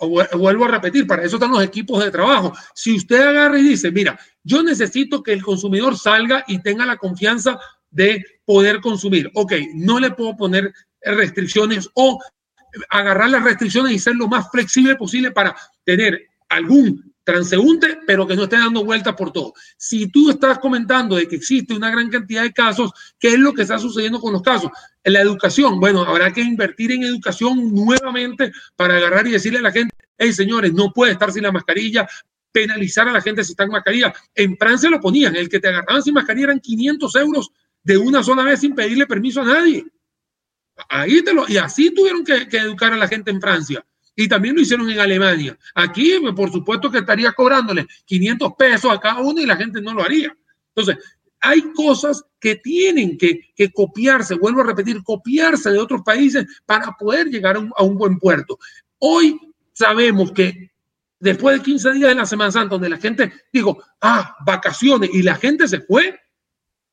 ah, vuelvo a repetir, para eso están los equipos de trabajo. Si usted agarra y dice, mira, yo necesito que el consumidor salga y tenga la confianza de poder consumir. Ok, no le puedo poner restricciones o agarrar las restricciones y ser lo más flexible posible para tener algún transeúnte, pero que no esté dando vueltas por todo. Si tú estás comentando de que existe una gran cantidad de casos, ¿qué es lo que está sucediendo con los casos? En la educación, bueno, habrá que invertir en educación nuevamente para agarrar y decirle a la gente, hey señores, no puede estar sin la mascarilla, penalizar a la gente si está en mascarilla. En Francia lo ponían, el que te agarraban sin mascarilla eran 500 euros de una sola vez sin pedirle permiso a nadie. Ahí te lo, y así tuvieron que, educar a la gente en Francia y también lo hicieron en Alemania. Aquí, por supuesto que estaría cobrándole 500 pesos a cada uno y la gente no lo haría. Entonces, hay cosas que tienen que, copiarse, vuelvo a repetir, copiarse de otros países para poder llegar a un, a un buen puerto. Hoy sabemos que después de 15 días de la Semana Santa, donde la gente dijo, ah, vacaciones, y la gente se fue,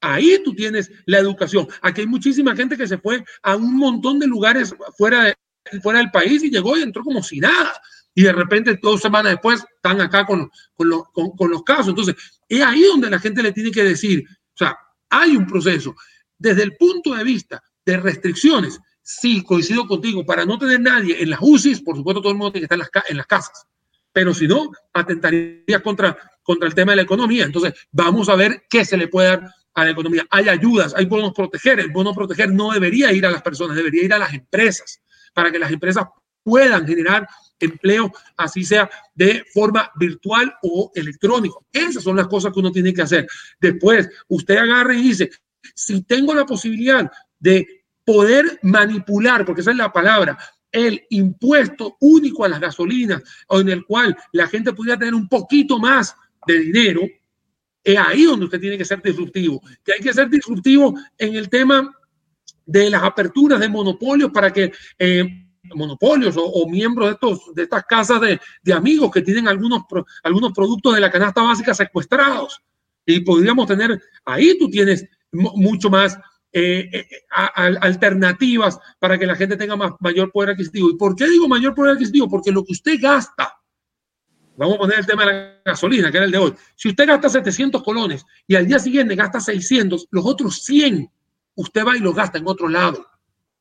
ahí tú tienes la educación. Aquí hay muchísima gente que se fue a un montón de lugares fuera de, fuera del país y llegó y entró como si nada. Y de repente, dos semanas después, están acá con, con, los casos. Entonces, es ahí donde la gente le tiene que decir, o sea, hay un proceso. Desde el punto de vista de restricciones, sí, coincido contigo, para no tener nadie en las UCIs, por supuesto, todo el mundo tiene que estar en las, en las casas. Pero si no, atentaría contra, contra el tema de la economía. Entonces, vamos a ver qué se le puede dar a la economía. Hay ayudas, hay bonos proteger. El bono proteger no debería ir a las personas, debería ir a las empresas para que las empresas puedan generar empleo, así sea de forma virtual o electrónico. Esas son las cosas que uno tiene que hacer. Después, usted agarra y dice, si tengo la posibilidad de poder manipular, porque esa es la palabra, el impuesto único a las gasolinas, o en el cual la gente pudiera tener un poquito más de dinero, es ahí donde usted tiene que ser disruptivo. Que hay que ser disruptivo en el tema de las aperturas de monopolios para que eh, monopolios o, miembros de, estos, de estas casas de, de amigos que tienen algunos, algunos productos de la canasta básica secuestrados. Y podríamos tener, ahí tú tienes mucho más eh, eh, alternativas para que la gente tenga más, mayor poder adquisitivo. ¿Y por qué digo mayor poder adquisitivo? Porque lo que usted gasta, vamos a poner el tema de la gasolina, que era el de hoy, si usted gasta 700 colones y al día siguiente gasta 600, los otros 100 usted va y lo gasta en otro lado.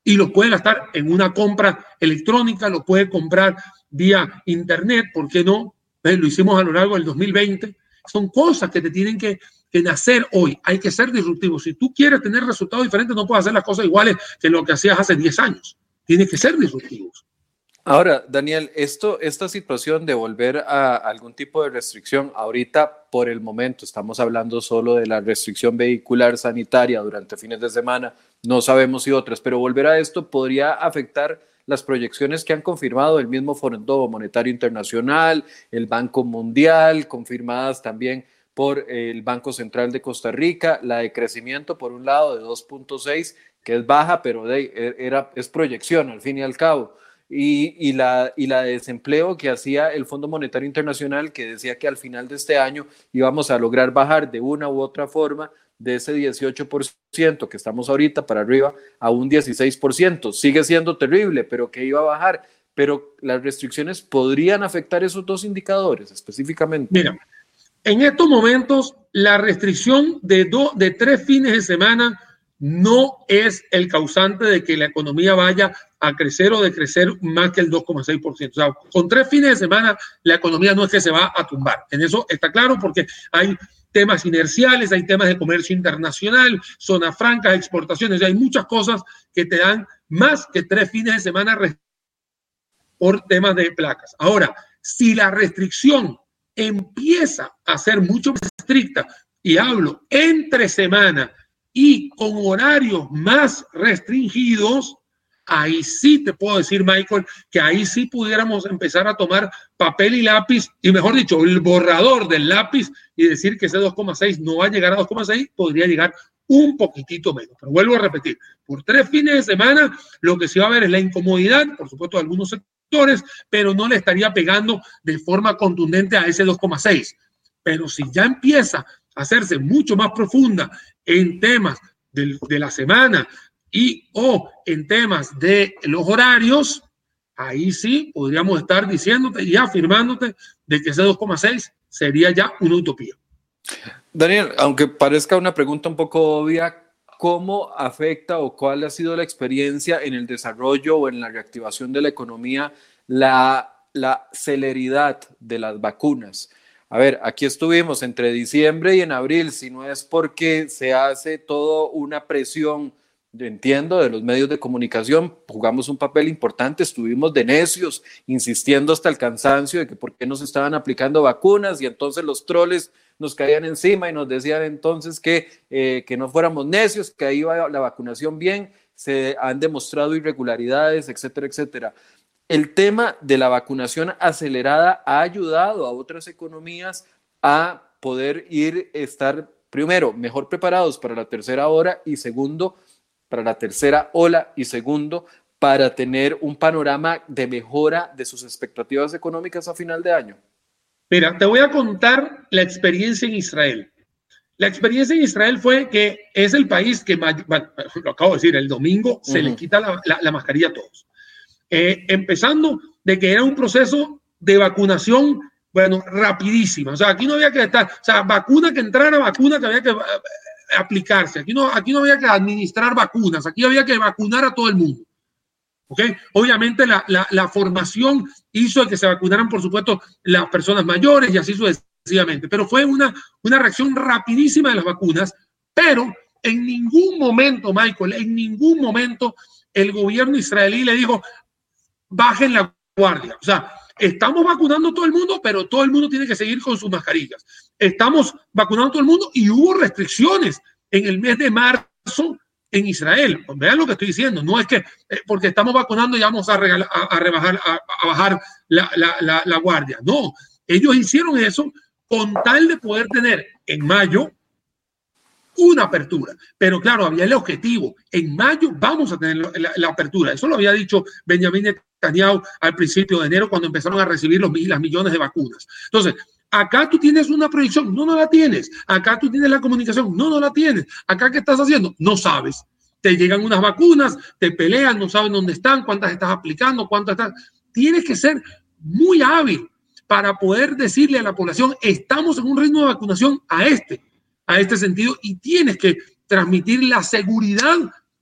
Y lo puede gastar en una compra electrónica, lo puede comprar vía internet, ¿por qué no? Lo hicimos a lo largo del 2020. Son cosas que te tienen que, que nacer hoy. Hay que ser disruptivo. Si tú quieres tener resultados diferentes, no puedes hacer las cosas iguales que lo que hacías hace 10 años. Tienes que ser disruptivos. Ahora, Daniel, esta situación de volver a algún tipo de restricción, ahorita por el momento estamos hablando solo de la restricción vehicular sanitaria durante fines de semana, no sabemos si otras, pero volver a esto podría afectar las proyecciones que han confirmado el mismo Fondo Monetario Internacional, el Banco Mundial, confirmadas también por el Banco Central de Costa Rica, la de crecimiento por un lado de 2.6, que es baja, pero de, era, es proyección al fin y al cabo y, la, y la de desempleo que hacía el Fondo Monetario Internacional, que decía que al final de este año íbamos a lograr bajar de una u otra forma de ese 18% que estamos ahorita para arriba a un 16%. Sigue siendo terrible, pero que iba a bajar. Pero las restricciones podrían afectar esos dos indicadores específicamente. Mira, en estos momentos la restricción de, de tres fines de semana no es el causante de que la economía vaya a crecer o de crecer más que el 2,6%. O sea, con tres fines de semana la economía no es que se va a tumbar. En eso está claro porque hay temas inerciales, hay temas de comercio internacional, zona franca, exportaciones, hay muchas cosas que te dan más que tres fines de semana por temas de placas. Ahora, si la restricción empieza a ser mucho más estricta, y hablo entre semana, y con horarios más restringidos, ahí sí te puedo decir, Michael, que ahí sí pudiéramos empezar a tomar papel y lápiz, y mejor dicho, el borrador del lápiz y decir que ese 2,6 no va a llegar a 2,6, podría llegar un poquitito menos. Pero vuelvo a repetir, por tres fines de semana lo que se va a ver es la incomodidad, por supuesto, de algunos sectores, pero no le estaría pegando de forma contundente a ese 2,6. Pero si ya empieza hacerse mucho más profunda en temas de, la semana, y o en temas de los horarios, ahí sí podríamos estar diciéndote y afirmándote de que ese 2,6 sería ya una utopía. Daniel, aunque parezca una pregunta un poco obvia, ¿cómo afecta o cuál ha sido la experiencia en el desarrollo o en la reactivación de la economía la, la celeridad de las vacunas? A ver, aquí estuvimos entre diciembre y en abril, si no es porque se hace todo una presión yo entiendo, de los medios de comunicación, jugamos un papel importante, estuvimos de necios, insistiendo hasta el cansancio de que por qué nos estaban aplicando vacunas y entonces los troles nos caían encima y nos decían entonces que, eh, que no fuéramos necios, que ahí va la vacunación bien, se han demostrado irregularidades, etcétera, etcétera. El tema de la vacunación acelerada ha ayudado a otras economías a poder ir, estar primero, mejor preparados para la tercera hora y segundo, para la tercera ola y segundo, para tener un panorama de mejora de sus expectativas económicas a final de año? Mira, te voy a contar la experiencia en Israel. La experiencia en Israel fue que es el país que, lo acabo de decir, el domingo se le quita la, mascarilla a todos. Eh, empezando de que era un proceso de vacunación, bueno, rapidísima. O sea, aquí no había que estar, o sea, vacuna que entrara, vacuna que había que aplicarse. Aquí no, aquí no había que administrar vacunas, aquí había que vacunar a todo el mundo. ¿Okay? Obviamente la, la, formación hizo que se vacunaran, por supuesto, las personas mayores y así sucesivamente, pero fue una, una reacción rapidísima de las vacunas, pero en ningún momento, Michael, en ningún momento el gobierno israelí le dijo, bajen la guardia. O sea, estamos vacunando todo el mundo, pero todo el mundo tiene que seguir con sus mascarillas estamos vacunando todo el mundo y hubo restricciones en el mes de marzo en Israel. Vean lo que estoy diciendo. No es que eh, porque estamos vacunando ya vamos a, a, rebajar, a, bajar la, la, guardia. No, ellos hicieron eso con tal de poder tener en mayo una apertura. Pero claro, había el objetivo. En mayo vamos a tener la, apertura. Eso lo había dicho Benjamin Netanyahu al principio de enero cuando empezaron a recibir los las millones de vacunas. Entonces, Acá tú tienes una proyección, no, no la tienes. Acá tú tienes la comunicación, no, no la tienes. Acá, ¿qué estás haciendo? No sabes. Te llegan unas vacunas, te pelean, no saben dónde están, cuántas estás aplicando, cuántas estás. Tienes que ser muy hábil para poder decirle a la población, estamos en un ritmo de vacunación a este, a este sentido, y tienes que transmitir la seguridad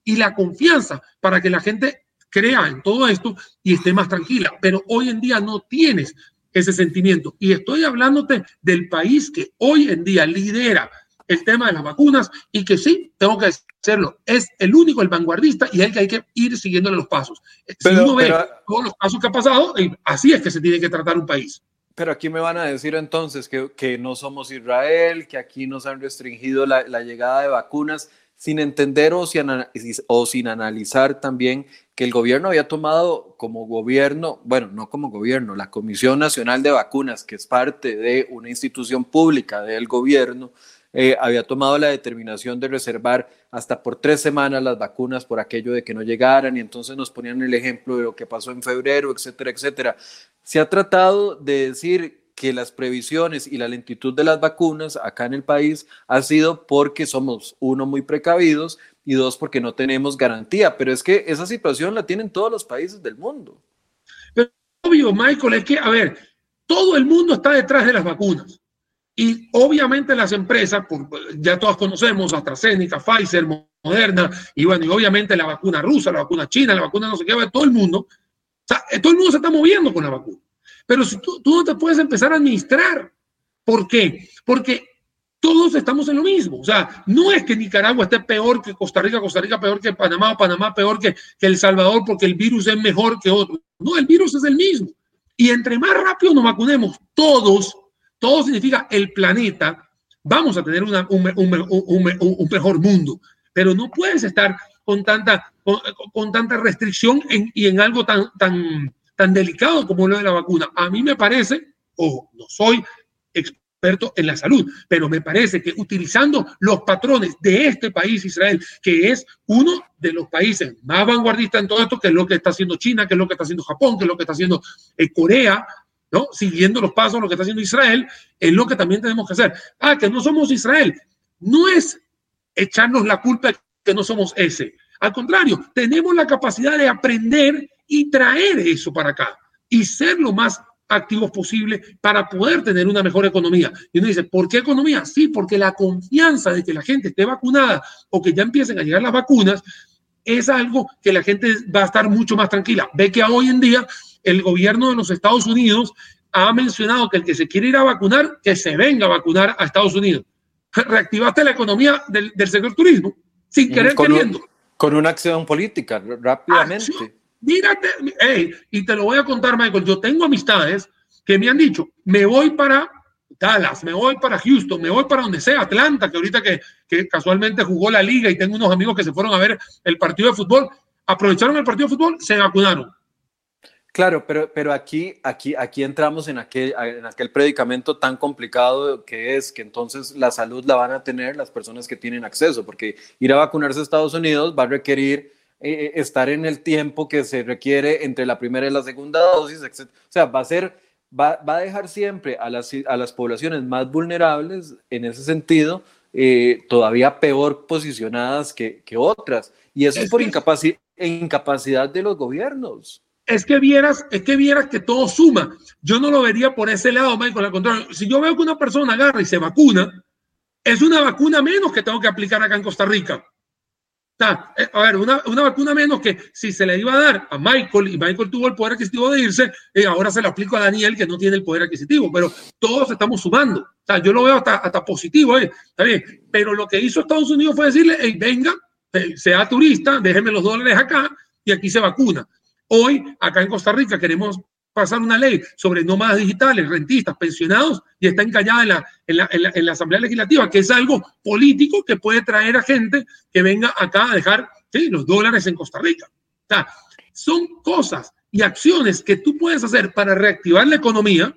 y la confianza para que la gente crea en todo esto y esté más tranquila. Pero hoy en día no tienes ese sentimiento. Y estoy hablándote del país que hoy en día lidera el tema de las vacunas y que sí, tengo que hacerlo, es el único, el vanguardista y el que hay que ir siguiéndole los pasos. si uno ve todos los pasos que ha pasado, así es que se tiene que tratar un país. Pero aquí me van a decir entonces que, que no somos Israel, que aquí nos han restringido la, la llegada de vacunas sin entender o sin, o sin analizar también que el gobierno había tomado como gobierno, bueno, no como gobierno, la Comisión Nacional de Vacunas, que es parte de una institución pública del gobierno, eh, había tomado la determinación de reservar hasta por tres semanas las vacunas por aquello de que no llegaran y entonces nos ponían el ejemplo de lo que pasó en febrero, etcétera, etcétera. Se ha tratado de decir que las previsiones y la lentitud de las vacunas acá en el país ha sido porque somos, uno, muy precavidos y dos, porque no tenemos garantía. Pero es que esa situación la tienen todos los países del mundo. Pero obvio, Michael, es que, a ver, todo el mundo está detrás de las vacunas. Y obviamente las empresas, ya todas conocemos, AstraZeneca, Pfizer, Moderna, y bueno, y obviamente la vacuna rusa, la vacuna china, la vacuna no sé qué, todo el mundo, sea, todo el mundo se está moviendo con la vacuna. Pero si tú, tú no te puedes empezar a administrar. ¿Por qué? Porque todos estamos en lo mismo. O sea, no es que Nicaragua esté peor que Costa Rica, Costa Rica peor que Panamá o Panamá peor que, que, El Salvador porque el virus es mejor que otro. No, el virus es el mismo. Y entre más rápido nos vacunemos todos, todo significa el planeta, vamos a tener una, un, un, mejor mundo. Pero no puedes estar con tanta con, tanta restricción y en algo tan, tan, tan delicado como lo de la vacuna. A mí me parece, o no soy experto en la salud, pero me parece que utilizando los patrones de este país, Israel, que es uno de los países más vanguardistas en todo esto, que es lo que está haciendo China, que es lo que está haciendo Japón, que es lo que está haciendo eh, Corea, ¿no? Siguiendo los pasos de lo que está haciendo Israel, es lo que también tenemos que hacer. Ah, que no somos Israel. No es echarnos la culpa de que no somos ese. Al contrario, tenemos la capacidad de aprender y traer eso para acá y ser lo más activos posible para poder tener una mejor economía. Y uno dice, ¿por qué economía? Sí, porque la confianza de que la gente esté vacunada o que ya empiecen a llegar las vacunas es algo que la gente va a estar mucho más tranquila. Ve que hoy en día el gobierno de los Estados Unidos ha mencionado que el que se quiere ir a vacunar, que se venga a vacunar a Estados Unidos. Reactivaste la economía del, sector turismo sin querer con queriendo. con una acción política, rápidamente. mírate, y te lo voy a contar, Michael. Yo tengo amistades que me han dicho, me voy para Dallas, me voy para Houston, me voy para donde sea, Atlanta, que ahorita que, que casualmente jugó la liga y tengo unos amigos que se fueron a ver el partido de fútbol, aprovecharon el partido de fútbol, se vacunaron Claro, pero, pero aquí, aquí, aquí entramos en aquel, en aquel predicamento tan complicado que es que entonces la salud la van a tener las personas que tienen acceso, porque ir a vacunarse a Estados Unidos va a requerir eh, estar en el tiempo que se requiere entre la primera y la segunda dosis, etc. O sea, va a ser, va, va a dejar siempre a las, a las poblaciones más vulnerables en ese sentido eh, todavía peor posicionadas que, que otras. Y eso es, por incapacidad de los gobiernos es que vieras, es que vieras que todo suma. Yo no lo vería por ese lado, Michael. Al contrario, si yo veo que una persona agarra y se vacuna, es una vacuna menos que tengo que aplicar acá en Costa Rica. Eh, a ver, una, vacuna menos que si se le iba a dar a Michael y Michael tuvo el poder adquisitivo de irse, eh, ahora se le aplico a Daniel que no tiene el poder adquisitivo, pero todos estamos sumando. O yo lo veo hasta, hasta positivo, eh, está bien. Pero lo que hizo Estados Unidos fue decirle, venga, sea turista, déjeme los dólares acá y aquí se vacuna. Hoy, acá en Costa Rica, queremos pasar una ley sobre nómadas digitales, rentistas, pensionados, y está encallada en la, en la, en la, Asamblea Legislativa, que es algo político que puede traer a gente que venga acá a dejar los dólares en Costa Rica. O sea, son cosas y acciones que tú puedes hacer para reactivar la economía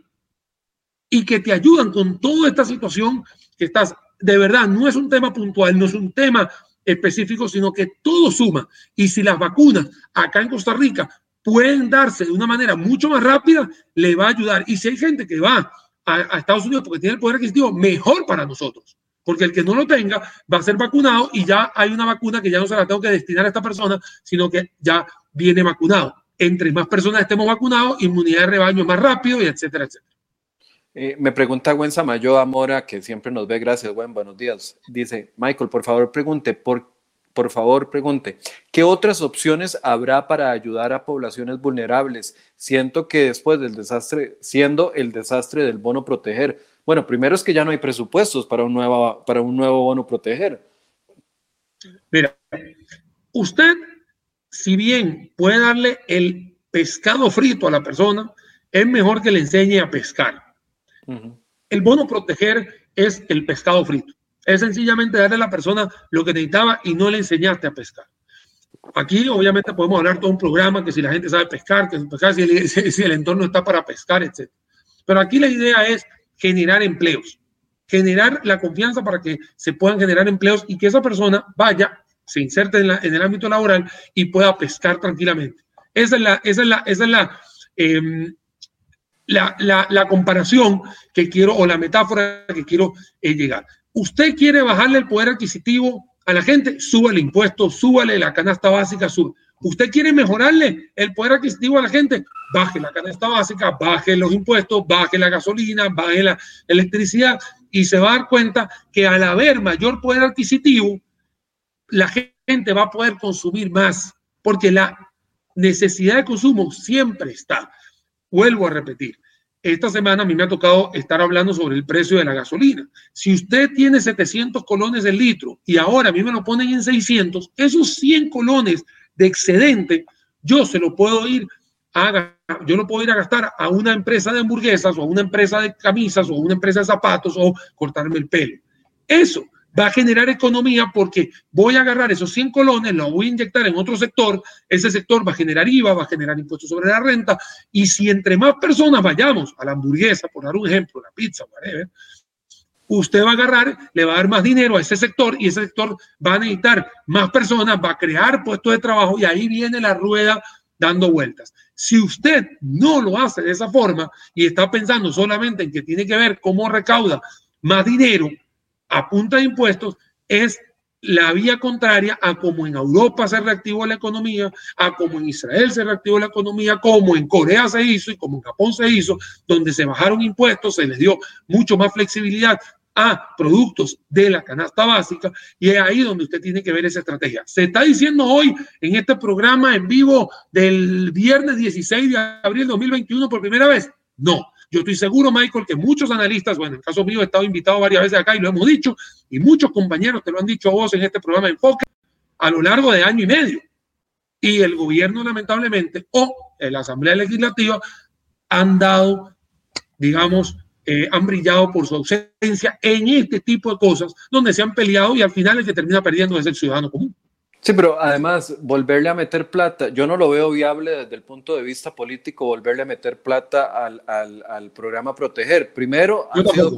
y que te ayudan con toda esta situación que estás, de verdad, no es un tema puntual, no es un tema específico, sino que todo suma. Y si las vacunas acá en Costa Rica pueden darse de una manera mucho más rápida, le va a ayudar. Y si hay gente que va a, Estados Unidos porque tiene el poder adquisitivo, mejor para nosotros. Porque el que no lo tenga va a ser vacunado y ya hay una vacuna que ya no se la tengo que destinar a esta persona, sino que ya viene vacunado. Entre más personas estemos vacunados, inmunidad de rebaño más rápido y etcétera, etcétera. Eh, me pregunta Gwen Samayo Amora, que siempre nos ve, gracias Gwen, buenos días. Dice, Michael, por favor pregunte, ¿por por favor, pregunte, ¿qué otras opciones habrá para ayudar a poblaciones vulnerables? Siento que después del desastre, siendo el desastre del bono proteger, bueno, primero es que ya no hay presupuestos para un nuevo, para un nuevo bono proteger. Mira, usted, si bien puede darle el pescado frito a la persona, es mejor que le enseñe a pescar. El bono proteger es el pescado frito. Es sencillamente darle a la persona lo que necesitaba y no le enseñaste a pescar. Aquí obviamente podemos hablar todo un programa que si la gente sabe pescar, que pescar, si, el, entorno está para pescar, etc. Pero aquí la idea es generar empleos, generar la confianza para que se puedan generar empleos y que esa persona vaya, se inserte en, el ámbito laboral y pueda pescar tranquilamente. Esa es la, esa es la, esa es la, em, comparación que quiero o la metáfora que quiero eh, llegar. Usted quiere bajarle el poder adquisitivo a la gente, súbale impuestos, súbale la canasta básica, sube. Usted quiere mejorarle el poder adquisitivo a la gente, baje la canasta básica, baje los impuestos, baje la gasolina, baje la electricidad y se va a dar cuenta que al haber mayor poder adquisitivo, la gente va a poder consumir más, porque la necesidad de consumo siempre está. Vuelvo a repetir, esta semana a mí me ha tocado estar hablando sobre el precio de la gasolina. Si usted tiene 700 colones del litro y ahora a mí me lo ponen en 600, esos 100 colones de excedente, yo se lo puedo ir a, yo lo puedo ir a gastar a una empresa de hamburguesas o a una empresa de camisas o a una empresa de zapatos o cortarme el pelo. Eso va a generar economía porque voy a agarrar esos 100 colones, los voy a inyectar en otro sector, ese sector va a generar IVA, va a generar impuestos sobre la renta, y si entre más personas vayamos a la hamburguesa, por dar un ejemplo, la pizza, whatever, usted va a agarrar, le va a dar más dinero a ese sector y ese sector va a necesitar más personas, va a crear puestos de trabajo y ahí viene la rueda dando vueltas. Si usted no lo hace de esa forma y está pensando solamente en que tiene que ver cómo recauda más dinero a punta impuestos, es la vía contraria a como en Europa se reactivó la economía, a como en Israel se reactivó la economía, como en Corea se hizo y como en Japón se hizo, donde se bajaron impuestos, se les dio mucho más flexibilidad a productos de la canasta básica y es ahí donde usted tiene que ver esa estrategia. Se está diciendo hoy en este programa en vivo del viernes 16 de abril de 2021 por primera vez. No, yo estoy seguro, Michael, que muchos analistas, bueno, en el caso mío he estado invitado varias veces acá y lo hemos dicho, y muchos compañeros te lo han dicho a vos en este programa de Enfoque a lo largo de año y medio. Y el gobierno, lamentablemente, o la Asamblea Legislativa han dado, digamos, eh, han brillado por su ausencia en este tipo de cosas, donde se han peleado y al final el que termina perdiendo es el ciudadano común. Sí, pero además, volverle a meter plata, yo no lo veo viable desde el punto de vista político, volverle a meter plata al, al, al programa Proteger. Primero, ha sido,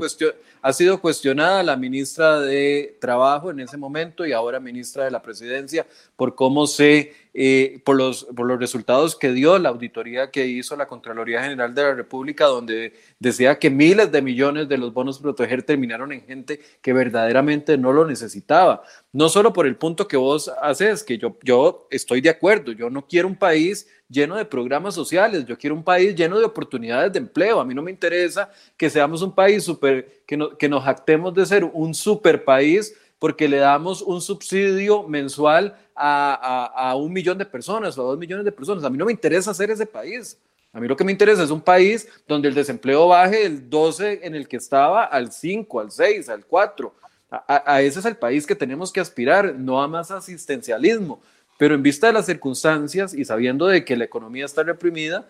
ha sido, cuestionada la ministra de Trabajo en ese momento y ahora ministra de la Presidencia por cómo se eh, por, los, por los resultados que dio la auditoría que hizo la Contraloría General de la República, donde decía que miles de millones de los bonos proteger terminaron en gente que verdaderamente no lo necesitaba. No solo por el punto que vos haces, que yo, yo estoy de acuerdo, yo no quiero un país lleno de programas sociales, yo quiero un país lleno de oportunidades de empleo. A mí no me interesa que seamos un país super, que, no, que nos jactemos de ser un super país porque le damos un subsidio mensual a, un millón de personas o a dos millones de personas. A mí no me interesa hacer ese país. A mí lo que me interesa es un país donde el desempleo baje del 12 en el que estaba al 5, al 6, al 4. A, ese es el país que tenemos que aspirar, no a más asistencialismo. Pero en vista de las circunstancias y sabiendo de que la economía está reprimida,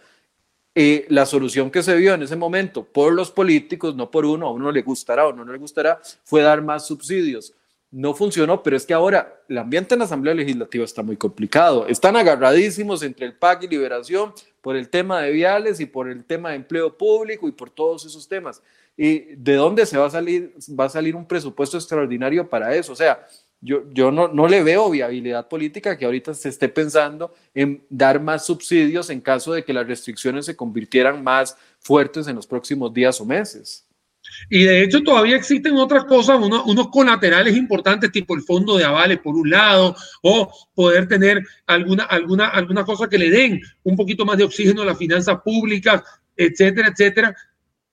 eh, la solución que se vio en ese momento por los políticos, no por uno, a uno le gustará o no le gustará, fue dar más subsidios no funcionó, pero es que ahora el ambiente en la Asamblea Legislativa está muy complicado. Están agarradísimos entre el PAC y Liberación por el tema de viales y por el tema de empleo público y por todos esos temas. ¿Y de dónde se va a salir, va a salir un presupuesto extraordinario para eso? O sea, yo, yo no, no le veo viabilidad política que ahorita se esté pensando en dar más subsidios en caso de que las restricciones se convirtieran más fuertes en los próximos días o meses. Y de hecho todavía existen otras cosas, unos, unos, colaterales importantes, tipo el fondo de avales por un lado, o poder tener alguna, alguna, alguna cosa que le den un poquito más de oxígeno a las finanzas públicas, etcétera, etcétera.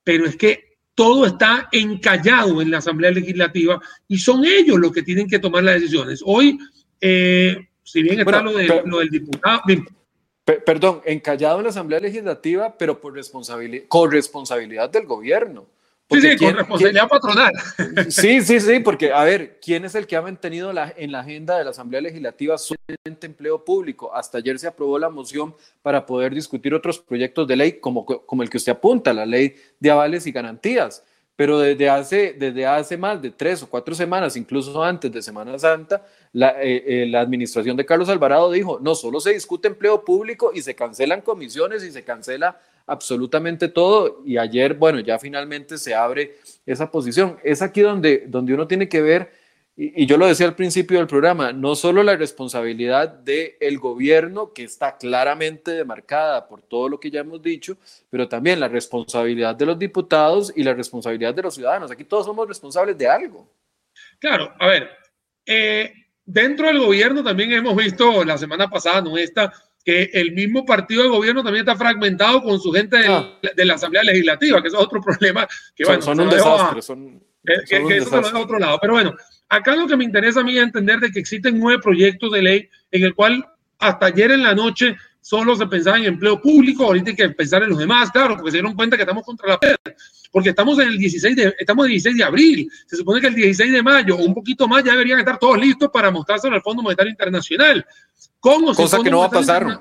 Pero es que todo está encallado en la Asamblea Legislativa y son ellos los que tienen que tomar las decisiones. Hoy, eh, si bien está lo, de, lo, del diputado... Perdón, encallado en la Asamblea Legislativa, pero por responsabilidad, con responsabilidad del gobierno. Sí, sí, con responsabilidad patronal. Sí, sí, sí, porque, a ver, ¿quién es el que ha mantenido la, en la agenda de la Asamblea Legislativa solamente empleo público? Hasta ayer se aprobó la moción para poder discutir otros proyectos de ley, como, como el que usted apunta, la ley de avales y garantías. Pero desde hace, desde hace más de tres o cuatro semanas, incluso antes de Semana Santa, la, eh, eh, la administración de Carlos Alvarado dijo, no solo se discute empleo público y se cancelan comisiones y se cancela absolutamente todo y ayer, bueno, ya finalmente se abre esa posición. Es aquí donde, donde uno tiene que ver, y, yo lo decía al principio del programa, no solo la responsabilidad del gobierno, que está claramente demarcada por todo lo que ya hemos dicho, pero también la responsabilidad de los diputados y la responsabilidad de los ciudadanos. Aquí todos somos responsables de algo. Claro, a ver, eh, dentro del gobierno también hemos visto la semana pasada, ¿no? Esta que el mismo partido de gobierno también está fragmentado con su gente de, ah. la Asamblea Legislativa, que eso es otro problema que son, son un desastre. son, que, eso lo otro lado. Pero bueno, acá lo que me interesa a mí es entender de que existen nueve proyectos de ley en el cual hasta ayer en la noche solo se pensaba en empleo público, ahorita hay que pensar en los demás, claro, porque se dieron cuenta que estamos contra la piedra, porque estamos en el 16 de, estamos el 16 de abril, se supone que el 16 de mayo o un poquito más ya deberían estar todos listos para mostrárselo al Fondo Monetario Internacional. ¿Cómo Cosa que no va a pasar. No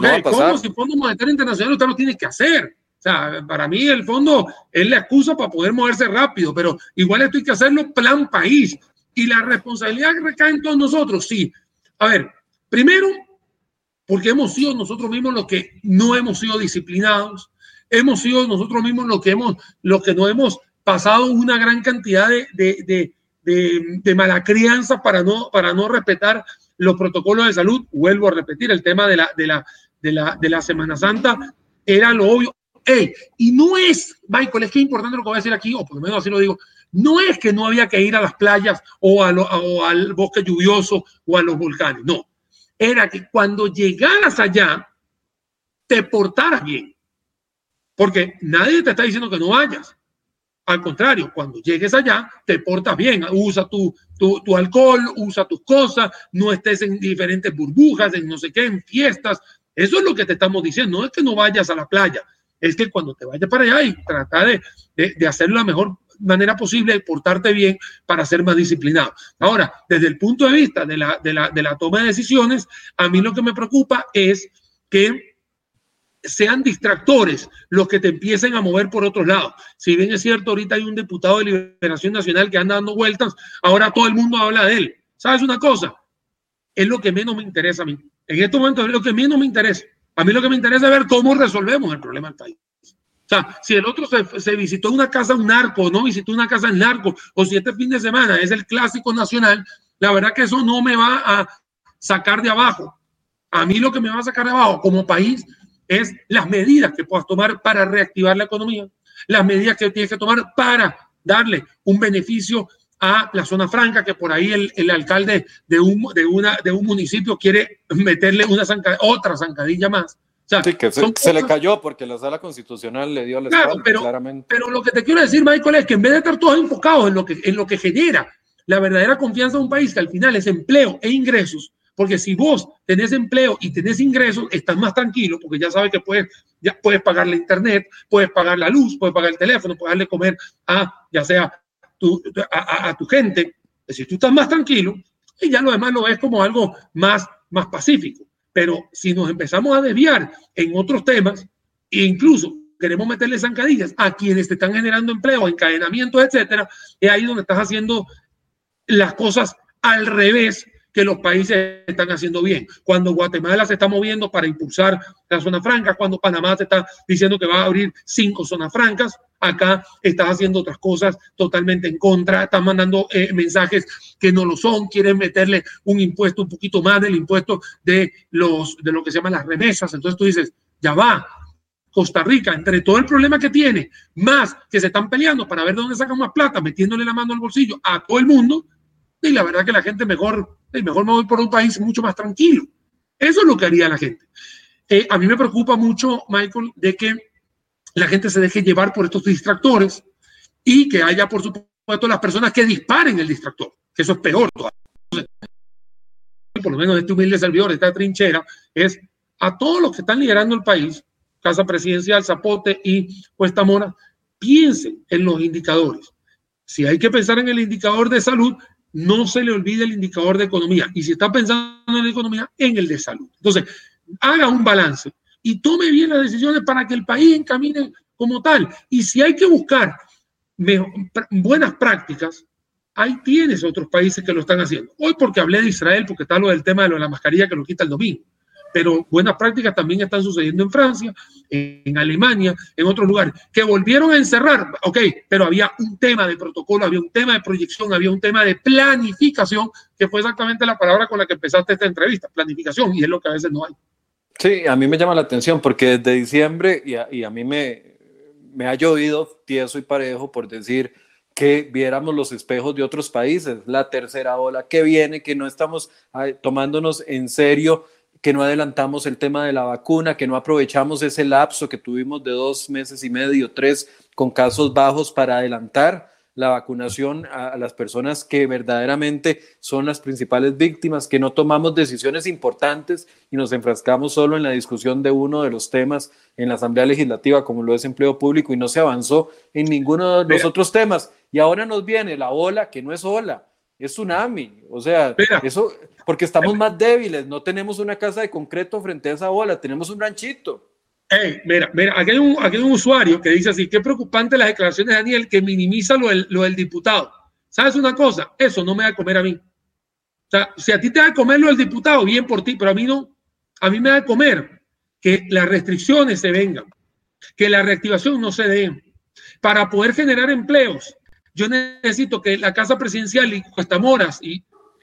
va a pasar. ¿Cómo si el Fondo Monetario Internacional usted lo tiene que hacer? O sea, para mí el fondo es la excusa para poder moverse rápido, pero igual esto hay que hacerlo plan país. Y la responsabilidad recae en todos nosotros, sí. A ver, primero, porque hemos sido nosotros mismos los que no hemos sido disciplinados, hemos sido nosotros mismos los que hemos, los que no hemos pasado una gran cantidad de, de, de, mala crianza para no, para no respetar los protocolos de salud. Vuelvo a repetir, el tema de la, de la, de la, de la Semana Santa era lo obvio. Y no es, Michael, es que es importante lo que voy a decir aquí, o por lo menos así lo digo, no es que no había que ir a las playas o, a o al bosque lluvioso o a los volcanes, no. Era que cuando llegaras allá, te portaras bien. Porque nadie te está diciendo que no vayas. Al contrario, cuando llegues allá, te portas bien, usa tu, tu, alcohol, usa tus cosas, no estés en diferentes burbujas, en no sé qué, en fiestas. Eso es lo que te estamos diciendo. No es que no vayas a la playa, es que cuando te vayas para allá y trata de, de, hacerlo la mejor manera posible, de portarte bien para ser más disciplinado. Ahora, desde el punto de vista de la, de la, de la toma de decisiones, a mí lo que me preocupa es que sean distractores los que te empiecen a mover por otros lados. Si bien es cierto, ahorita hay un diputado de Liberación Nacional que anda dando vueltas, ahora todo el mundo habla de él. ¿Sabes una cosa? Es lo que menos me interesa a mí. En este momento es lo que menos me interesa. A mí lo que me interesa es ver cómo resolvemos el problema del país. Si el otro se, visitó una casa un narco, no visitó una casa en narco, o si este fin de semana es el clásico nacional, la verdad que eso no me va a sacar de abajo. A mí lo que me va a sacar de abajo como país es las medidas que puedas tomar para reactivar la economía, las medidas que tienes que tomar para darle un beneficio a la zona franca, que por ahí el, alcalde de un, de, una, de un municipio quiere meterle una otra zancadilla más. Sea, sí, que se, se cosas... le cayó porque la sala constitucional le dio la claro, espalda, pero, claramente. Pero lo que te quiero decir, Michael, es que en vez de estar todos enfocados en lo que, en lo que genera la verdadera confianza de un país, que al final es empleo e ingresos, porque si vos tenés empleo y tenés ingresos, estás más tranquilo porque ya sabes que puedes, ya puedes pagar la internet, puedes pagar la luz, puedes pagar el teléfono, puedes darle comer a, ya sea tu, a, a, tu gente. Si tú estás más tranquilo, y ya lo demás lo ves como algo más, más pacífico. Pero si nos empezamos a desviar en otros temas, e incluso queremos meterle zancadillas a quienes te están generando empleo, encadenamientos, etcétera, es ahí donde estás haciendo las cosas al revés que los países están haciendo bien. Cuando Guatemala se está moviendo para impulsar la zona franca, cuando Panamá se está diciendo que va a abrir cinco zonas francas, acá estás haciendo otras cosas totalmente en contra, están mandando eh, mensajes que no lo son, quieren meterle un impuesto un poquito más del impuesto de, los, de lo que se llaman las remesas. Entonces tú dices, ya va, Costa Rica, entre todo el problema que tiene, más que se están peleando para ver de dónde sacan más plata, metiéndole la mano al bolsillo a todo el mundo, y la verdad que la gente mejor, mejor me voy por un país mucho más tranquilo. Eso es lo que haría la gente. Eh, a mí me preocupa mucho, Michael, de que la gente se deje llevar por estos distractores y que haya, por supuesto, las personas que disparen el distractor, que eso es peor todavía. Por lo menos este humilde servidor, esta trinchera, es a todos los que están liderando el país, Casa Presidencial, Zapote y Cuesta Mora, piensen en los indicadores. Si hay que pensar en el indicador de salud, no se le olvide el indicador de economía. Y si está pensando en la economía, en el de salud. Entonces, haga un balance y tome bien las decisiones para que el país encamine como tal. Y si hay que buscar buenas prácticas, ahí tienes otros países que lo están haciendo. Hoy porque hablé de Israel, porque está lo del tema de, lo de la mascarilla que lo quita el domingo pero buenas prácticas también están sucediendo en Francia, en Alemania, en otros lugares, que volvieron a encerrar, ok, pero había un tema de protocolo, había un tema de proyección, había un tema de planificación, que fue exactamente la palabra con la que empezaste esta entrevista, planificación, y es lo que a veces no hay. Sí, a mí me llama la atención porque desde diciembre, y a, y a mí me, me ha llovido tieso y parejo por decir que viéramos los espejos de otros países, la tercera ola que viene, que no estamos tomándonos en serio que no adelantamos el tema de la vacuna, que no aprovechamos ese lapso que tuvimos de dos meses y medio, tres, con casos bajos para adelantar la vacunación a, las personas que verdaderamente son las principales víctimas, que no tomamos decisiones importantes y nos enfrascamos solo en la discusión de uno de los temas en la Asamblea Legislativa, como lo es empleo público, y no se avanzó en ninguno de los otros temas. Y ahora nos viene la ola, que no es ola, es tsunami. O sea, Mira, eso, porque estamos más débiles, no tenemos una casa de concreto frente a esa ola, tenemos un ranchito. Hey, mira, mira, aquí hay, un, usuario que dice así, qué preocupante las declaraciones de Daniel que minimiza lo del, lo del diputado. ¿sabes una cosa? Eso no me da a comer a mí. O sea, si a ti te da a comerlo el diputado, bien por ti, pero a mí no. A mí me da a comer que las restricciones se vengan, que la reactivación no se dé. Para poder generar empleos, yo necesito que la Casa Presidencial y Cuestamoras y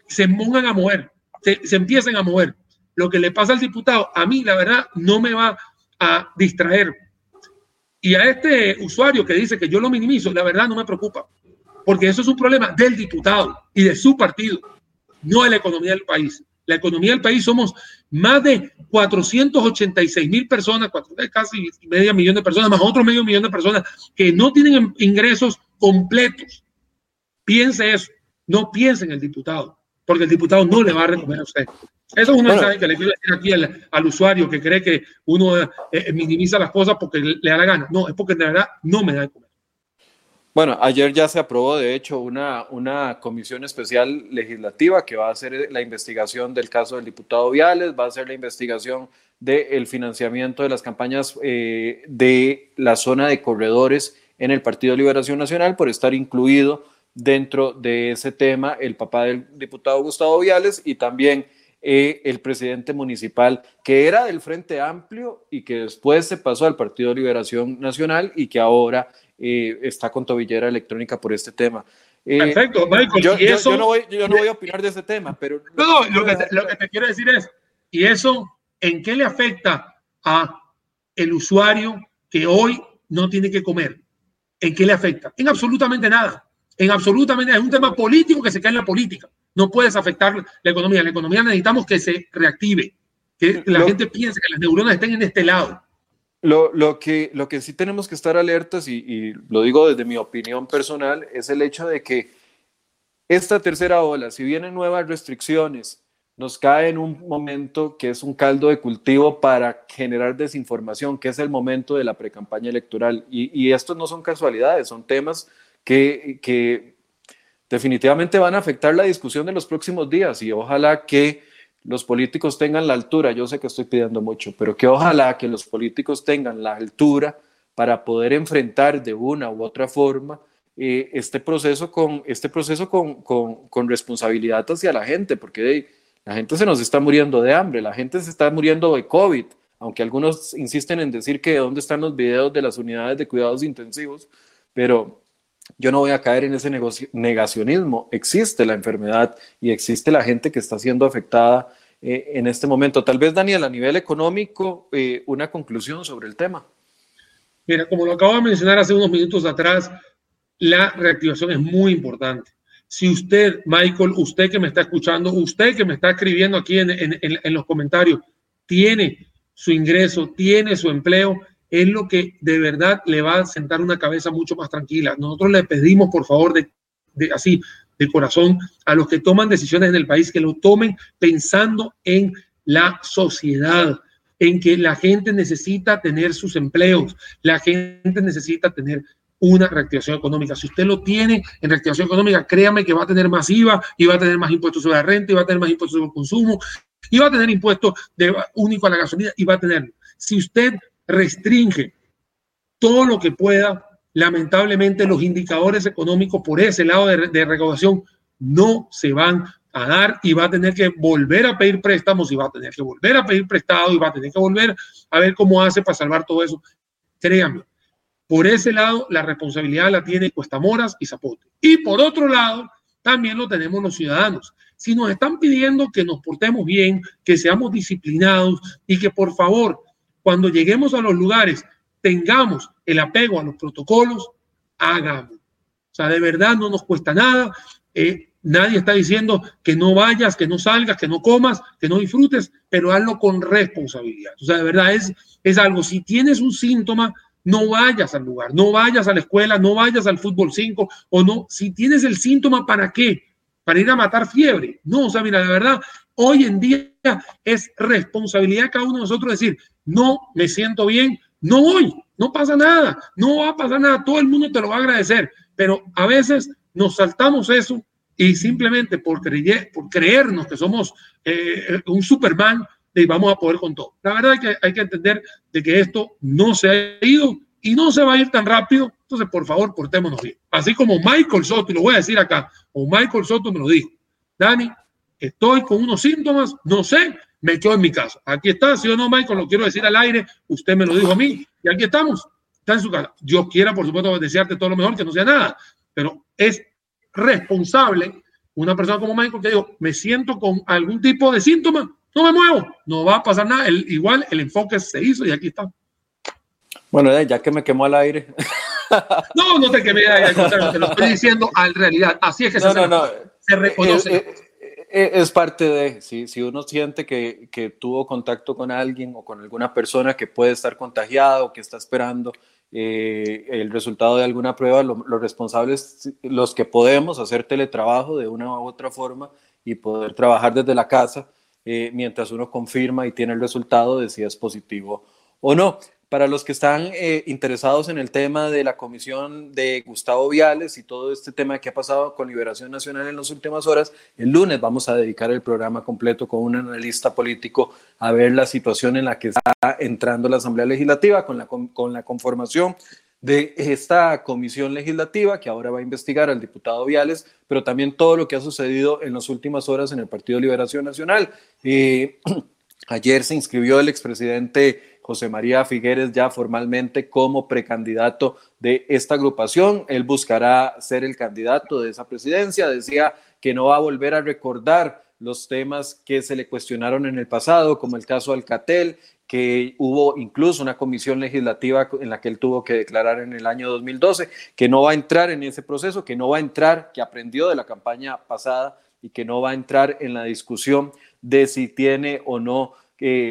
se pongan a mover, se, se empiecen a mover. Lo que le pasa al diputado, a mí, la verdad, no me va a distraer. Y a este usuario que dice que yo lo minimizo, la verdad no me preocupa, porque eso es un problema del diputado y de su partido, no de la economía del país. La economía del país somos más de 486 mil personas, casi medio millón de personas, más otro medio millón de personas que no tienen ingresos completos. Piense eso, no piense en el diputado, porque el diputado no le va a recoger a usted. Eso es un mensaje que le quiero decir aquí al, usuario que cree que uno eh, eh, minimiza las cosas porque le, da la gana. No, es porque de verdad no me da de comer. Bueno, ayer ya se aprobó, de hecho, una, una comisión especial legislativa que va a hacer la investigación del caso del diputado Viales, va a hacer la investigación del financiamiento de las campañas eh, de la zona de corredores en el Partido Liberación Nacional por estar incluido dentro de ese tema el papá del diputado Gustavo Viales y también eh, el presidente municipal, que era del Frente Amplio y que después se pasó al Partido Liberación Nacional y que ahora eh, está con tobillera electrónica por este tema. Eh, Perfecto, Michael. Yo, eso, yo, no voy, yo, no voy, a opinar de ese tema, pero... No, lo, que te, lo que te quiero decir es, ¿y eso en qué le afecta a el usuario que hoy no tiene que comer? ¿En qué le afecta? En absolutamente nada. En absolutamente es un tema político que se cae en la política. No puedes afectar la economía. La economía necesitamos que se reactive, que la gente piense que las neuronas estén en este lado. Lo, lo, que, lo que sí tenemos que estar alertas, y, y, lo digo desde mi opinión personal, es el hecho de que esta tercera ola, si vienen nuevas restricciones, nos cae en un momento que es un caldo de cultivo para generar desinformación, que es el momento de la precampaña electoral. Y, y estos no son casualidades, son temas que, definitivamente van a afectar la discusión de los próximos días y ojalá que los políticos tengan la altura, yo sé que estoy pidiendo mucho, pero que ojalá que los políticos tengan la altura para poder enfrentar de una u otra forma eh, este proceso, con, este proceso con, con, responsabilidad hacia la gente, porque la gente se nos está muriendo de hambre, la gente se está muriendo de COVID, aunque algunos insisten en decir que dónde están los videos de las unidades de cuidados intensivos, pero yo no voy a caer en ese negacionismo. Existe la enfermedad y existe la gente que está siendo afectada eh, en este momento. Tal vez, Daniel, a nivel económico, eh, una conclusión sobre el tema. Mira, como lo acabo de mencionar hace unos minutos atrás, la reactivación es muy importante. Si usted, Michael, usted que me está escuchando, usted que me está escribiendo aquí en, en, en los comentarios, tiene su ingreso, tiene su empleo, es lo que de verdad le va a sentar una cabeza mucho más tranquila. Nosotros le pedimos, por favor, de, de, así, de corazón, a los que toman decisiones en el país, que lo tomen pensando en la sociedad, en que la gente necesita tener sus empleos, la gente necesita tener una reactivación económica. Si usted lo tiene en reactivación económica, créame que va a tener más IVA y va a tener más impuestos sobre la renta y va a tener más impuestos sobre el consumo y va a tener impuestos único a la gasolina y va a tener. Si usted restringe todo lo que pueda. Lamentablemente los indicadores económicos por ese lado de, recaudación no se van a dar y va a tener que volver a pedir préstamos y va a tener que volver a pedir prestado y va a tener que volver a ver cómo hace para salvar todo eso. Créanme, por ese lado la responsabilidad la tiene Cuestamoras y Zapote. Y por otro lado, también lo tenemos los ciudadanos. Si nos están pidiendo que nos portemos bien, que seamos disciplinados y que por favor cuando lleguemos a los lugares tengamos el apego a los protocolos, hagamos. O sea, de verdad no nos cuesta nada. Eh, nadie está diciendo que no vayas, que no salgas, que no comas, que no disfrutes, pero hazlo con responsabilidad. O sea, de verdad es, es algo. Si tienes un síntoma, no vayas al lugar, no vayas a la escuela, no vayas al fútbol 5 o no. Si tienes el síntoma, ¿para qué? Para ir a matar fiebre. No, o sea, mira, de verdad, hoy en día es responsabilidad cada uno de nosotros decir, no me siento bien, no voy, no pasa nada, no va a pasar nada, todo el mundo te lo va a agradecer, pero a veces nos saltamos eso y simplemente por, creer, por creernos que somos eh, un Superman, y vamos a poder con todo. La verdad es que hay que entender de que esto no se ha ido y no se va a ir tan rápido. Entonces, por favor, portémonos bien. Así como Michael Soto, y lo voy a decir acá, o Michael Soto me lo dijo, Dani, estoy con unos síntomas, no sé, me quedo en mi casa. Aquí está, si o no, Michael, lo quiero decir al aire, usted me lo dijo a mí, y aquí estamos, está en su casa. Dios quiera, por supuesto, desearte todo lo mejor, que no sea nada, pero es responsable una persona como Michael que digo, me siento con algún tipo de síntoma, no me muevo, no va a pasar nada. El, igual el enfoque se hizo y aquí está. Bueno, ya que me quemó al aire. No, no te quemé al aire, te lo estoy diciendo al realidad. Así es que se, se, reconoce. Eh, eh, es, parte de, si, uno siente que, tuvo contacto con alguien o con alguna persona que puede estar contagiado o que está esperando el resultado de alguna prueba, los responsables, los que podemos hacer teletrabajo de una u otra forma y poder trabajar desde la casa, mientras uno confirma y tiene el resultado de si es positivo o no. Para los que están eh, interesados en el tema de la comisión de Gustavo Viales y todo este tema que ha pasado con Liberación Nacional en las últimas horas, el lunes vamos a dedicar el programa completo con un analista político a ver la situación en la que está entrando la Asamblea Legislativa con la, con la conformación de esta comisión legislativa que ahora va a investigar al diputado Viales, pero también todo lo que ha sucedido en las últimas horas en el Partido Liberación Nacional. Eh, ayer se inscribió el expresidente José María Figueres ya formalmente como precandidato de esta agrupación. Él buscará ser el candidato de esa presidencia. Decía que no va a volver a recordar los temas que se le cuestionaron en el pasado, como el caso Alcatel, que hubo incluso una comisión legislativa en la que él tuvo que declarar en el año 2012, que no va a entrar en ese proceso, que no va a entrar, que aprendió de la campaña pasada y que no va a entrar en la discusión de si tiene o no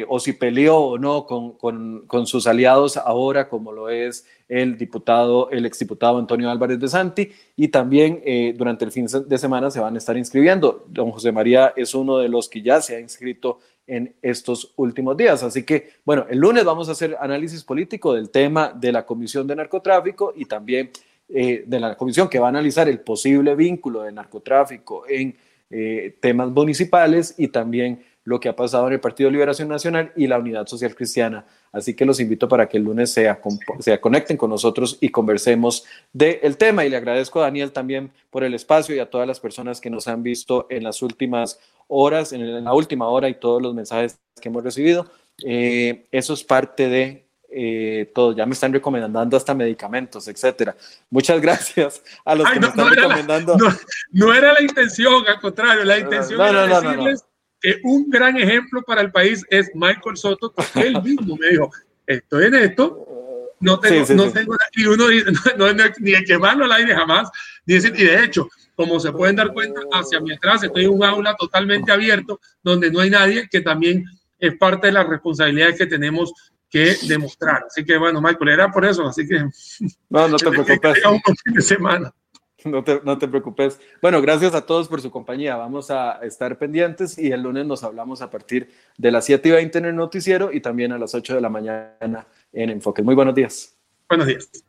o si peleó o no con, con, sus aliados ahora, como lo es el diputado, el exdiputado Antonio Álvarez de Santi, y también eh, durante el fin de semana se van a estar inscribiendo. Don José María es uno de los que ya se ha inscrito en estos últimos días. Así que, bueno, el lunes vamos a hacer análisis político del tema de la Comisión de Narcotráfico y también eh, de la comisión que va a analizar el posible vínculo de narcotráfico en eh, temas municipales y también lo que ha pasado en el Partido Liberación Nacional y la Unidad Social Cristiana. Así que los invito para que el lunes se, se conecten con nosotros y conversemos del tema. Y le agradezco a Daniel también por el espacio y a todas las personas que nos han visto en las últimas horas, en la última hora y todos los mensajes que hemos recibido. Eh, eso es parte de eh, todo. Ya me están recomendando hasta medicamentos, etcétera. Muchas gracias a los que me están recomendando. no, era la intención, al contrario, la intención era decirles que un gran ejemplo para el país es Michael Soto, que él mismo me dijo, estoy en esto, no tengo, no tengo y uno no, no, ni de quemarlo al aire jamás, ni decir, y de hecho, como se pueden dar cuenta, hacia mi atrás estoy en un aula totalmente abierto, donde no hay nadie, que también es parte de las responsabilidades que tenemos que demostrar. Así que bueno, Michael, era por eso, así que... No, no te preocupes. Un fin de semana. No te, no te, preocupes. Bueno, gracias a todos por su compañía. Vamos a estar pendientes y el lunes nos hablamos a partir de las 7 y 20 en el noticiero y también a las 8 de la mañana en Enfoque. Muy buenos días. Buenos días.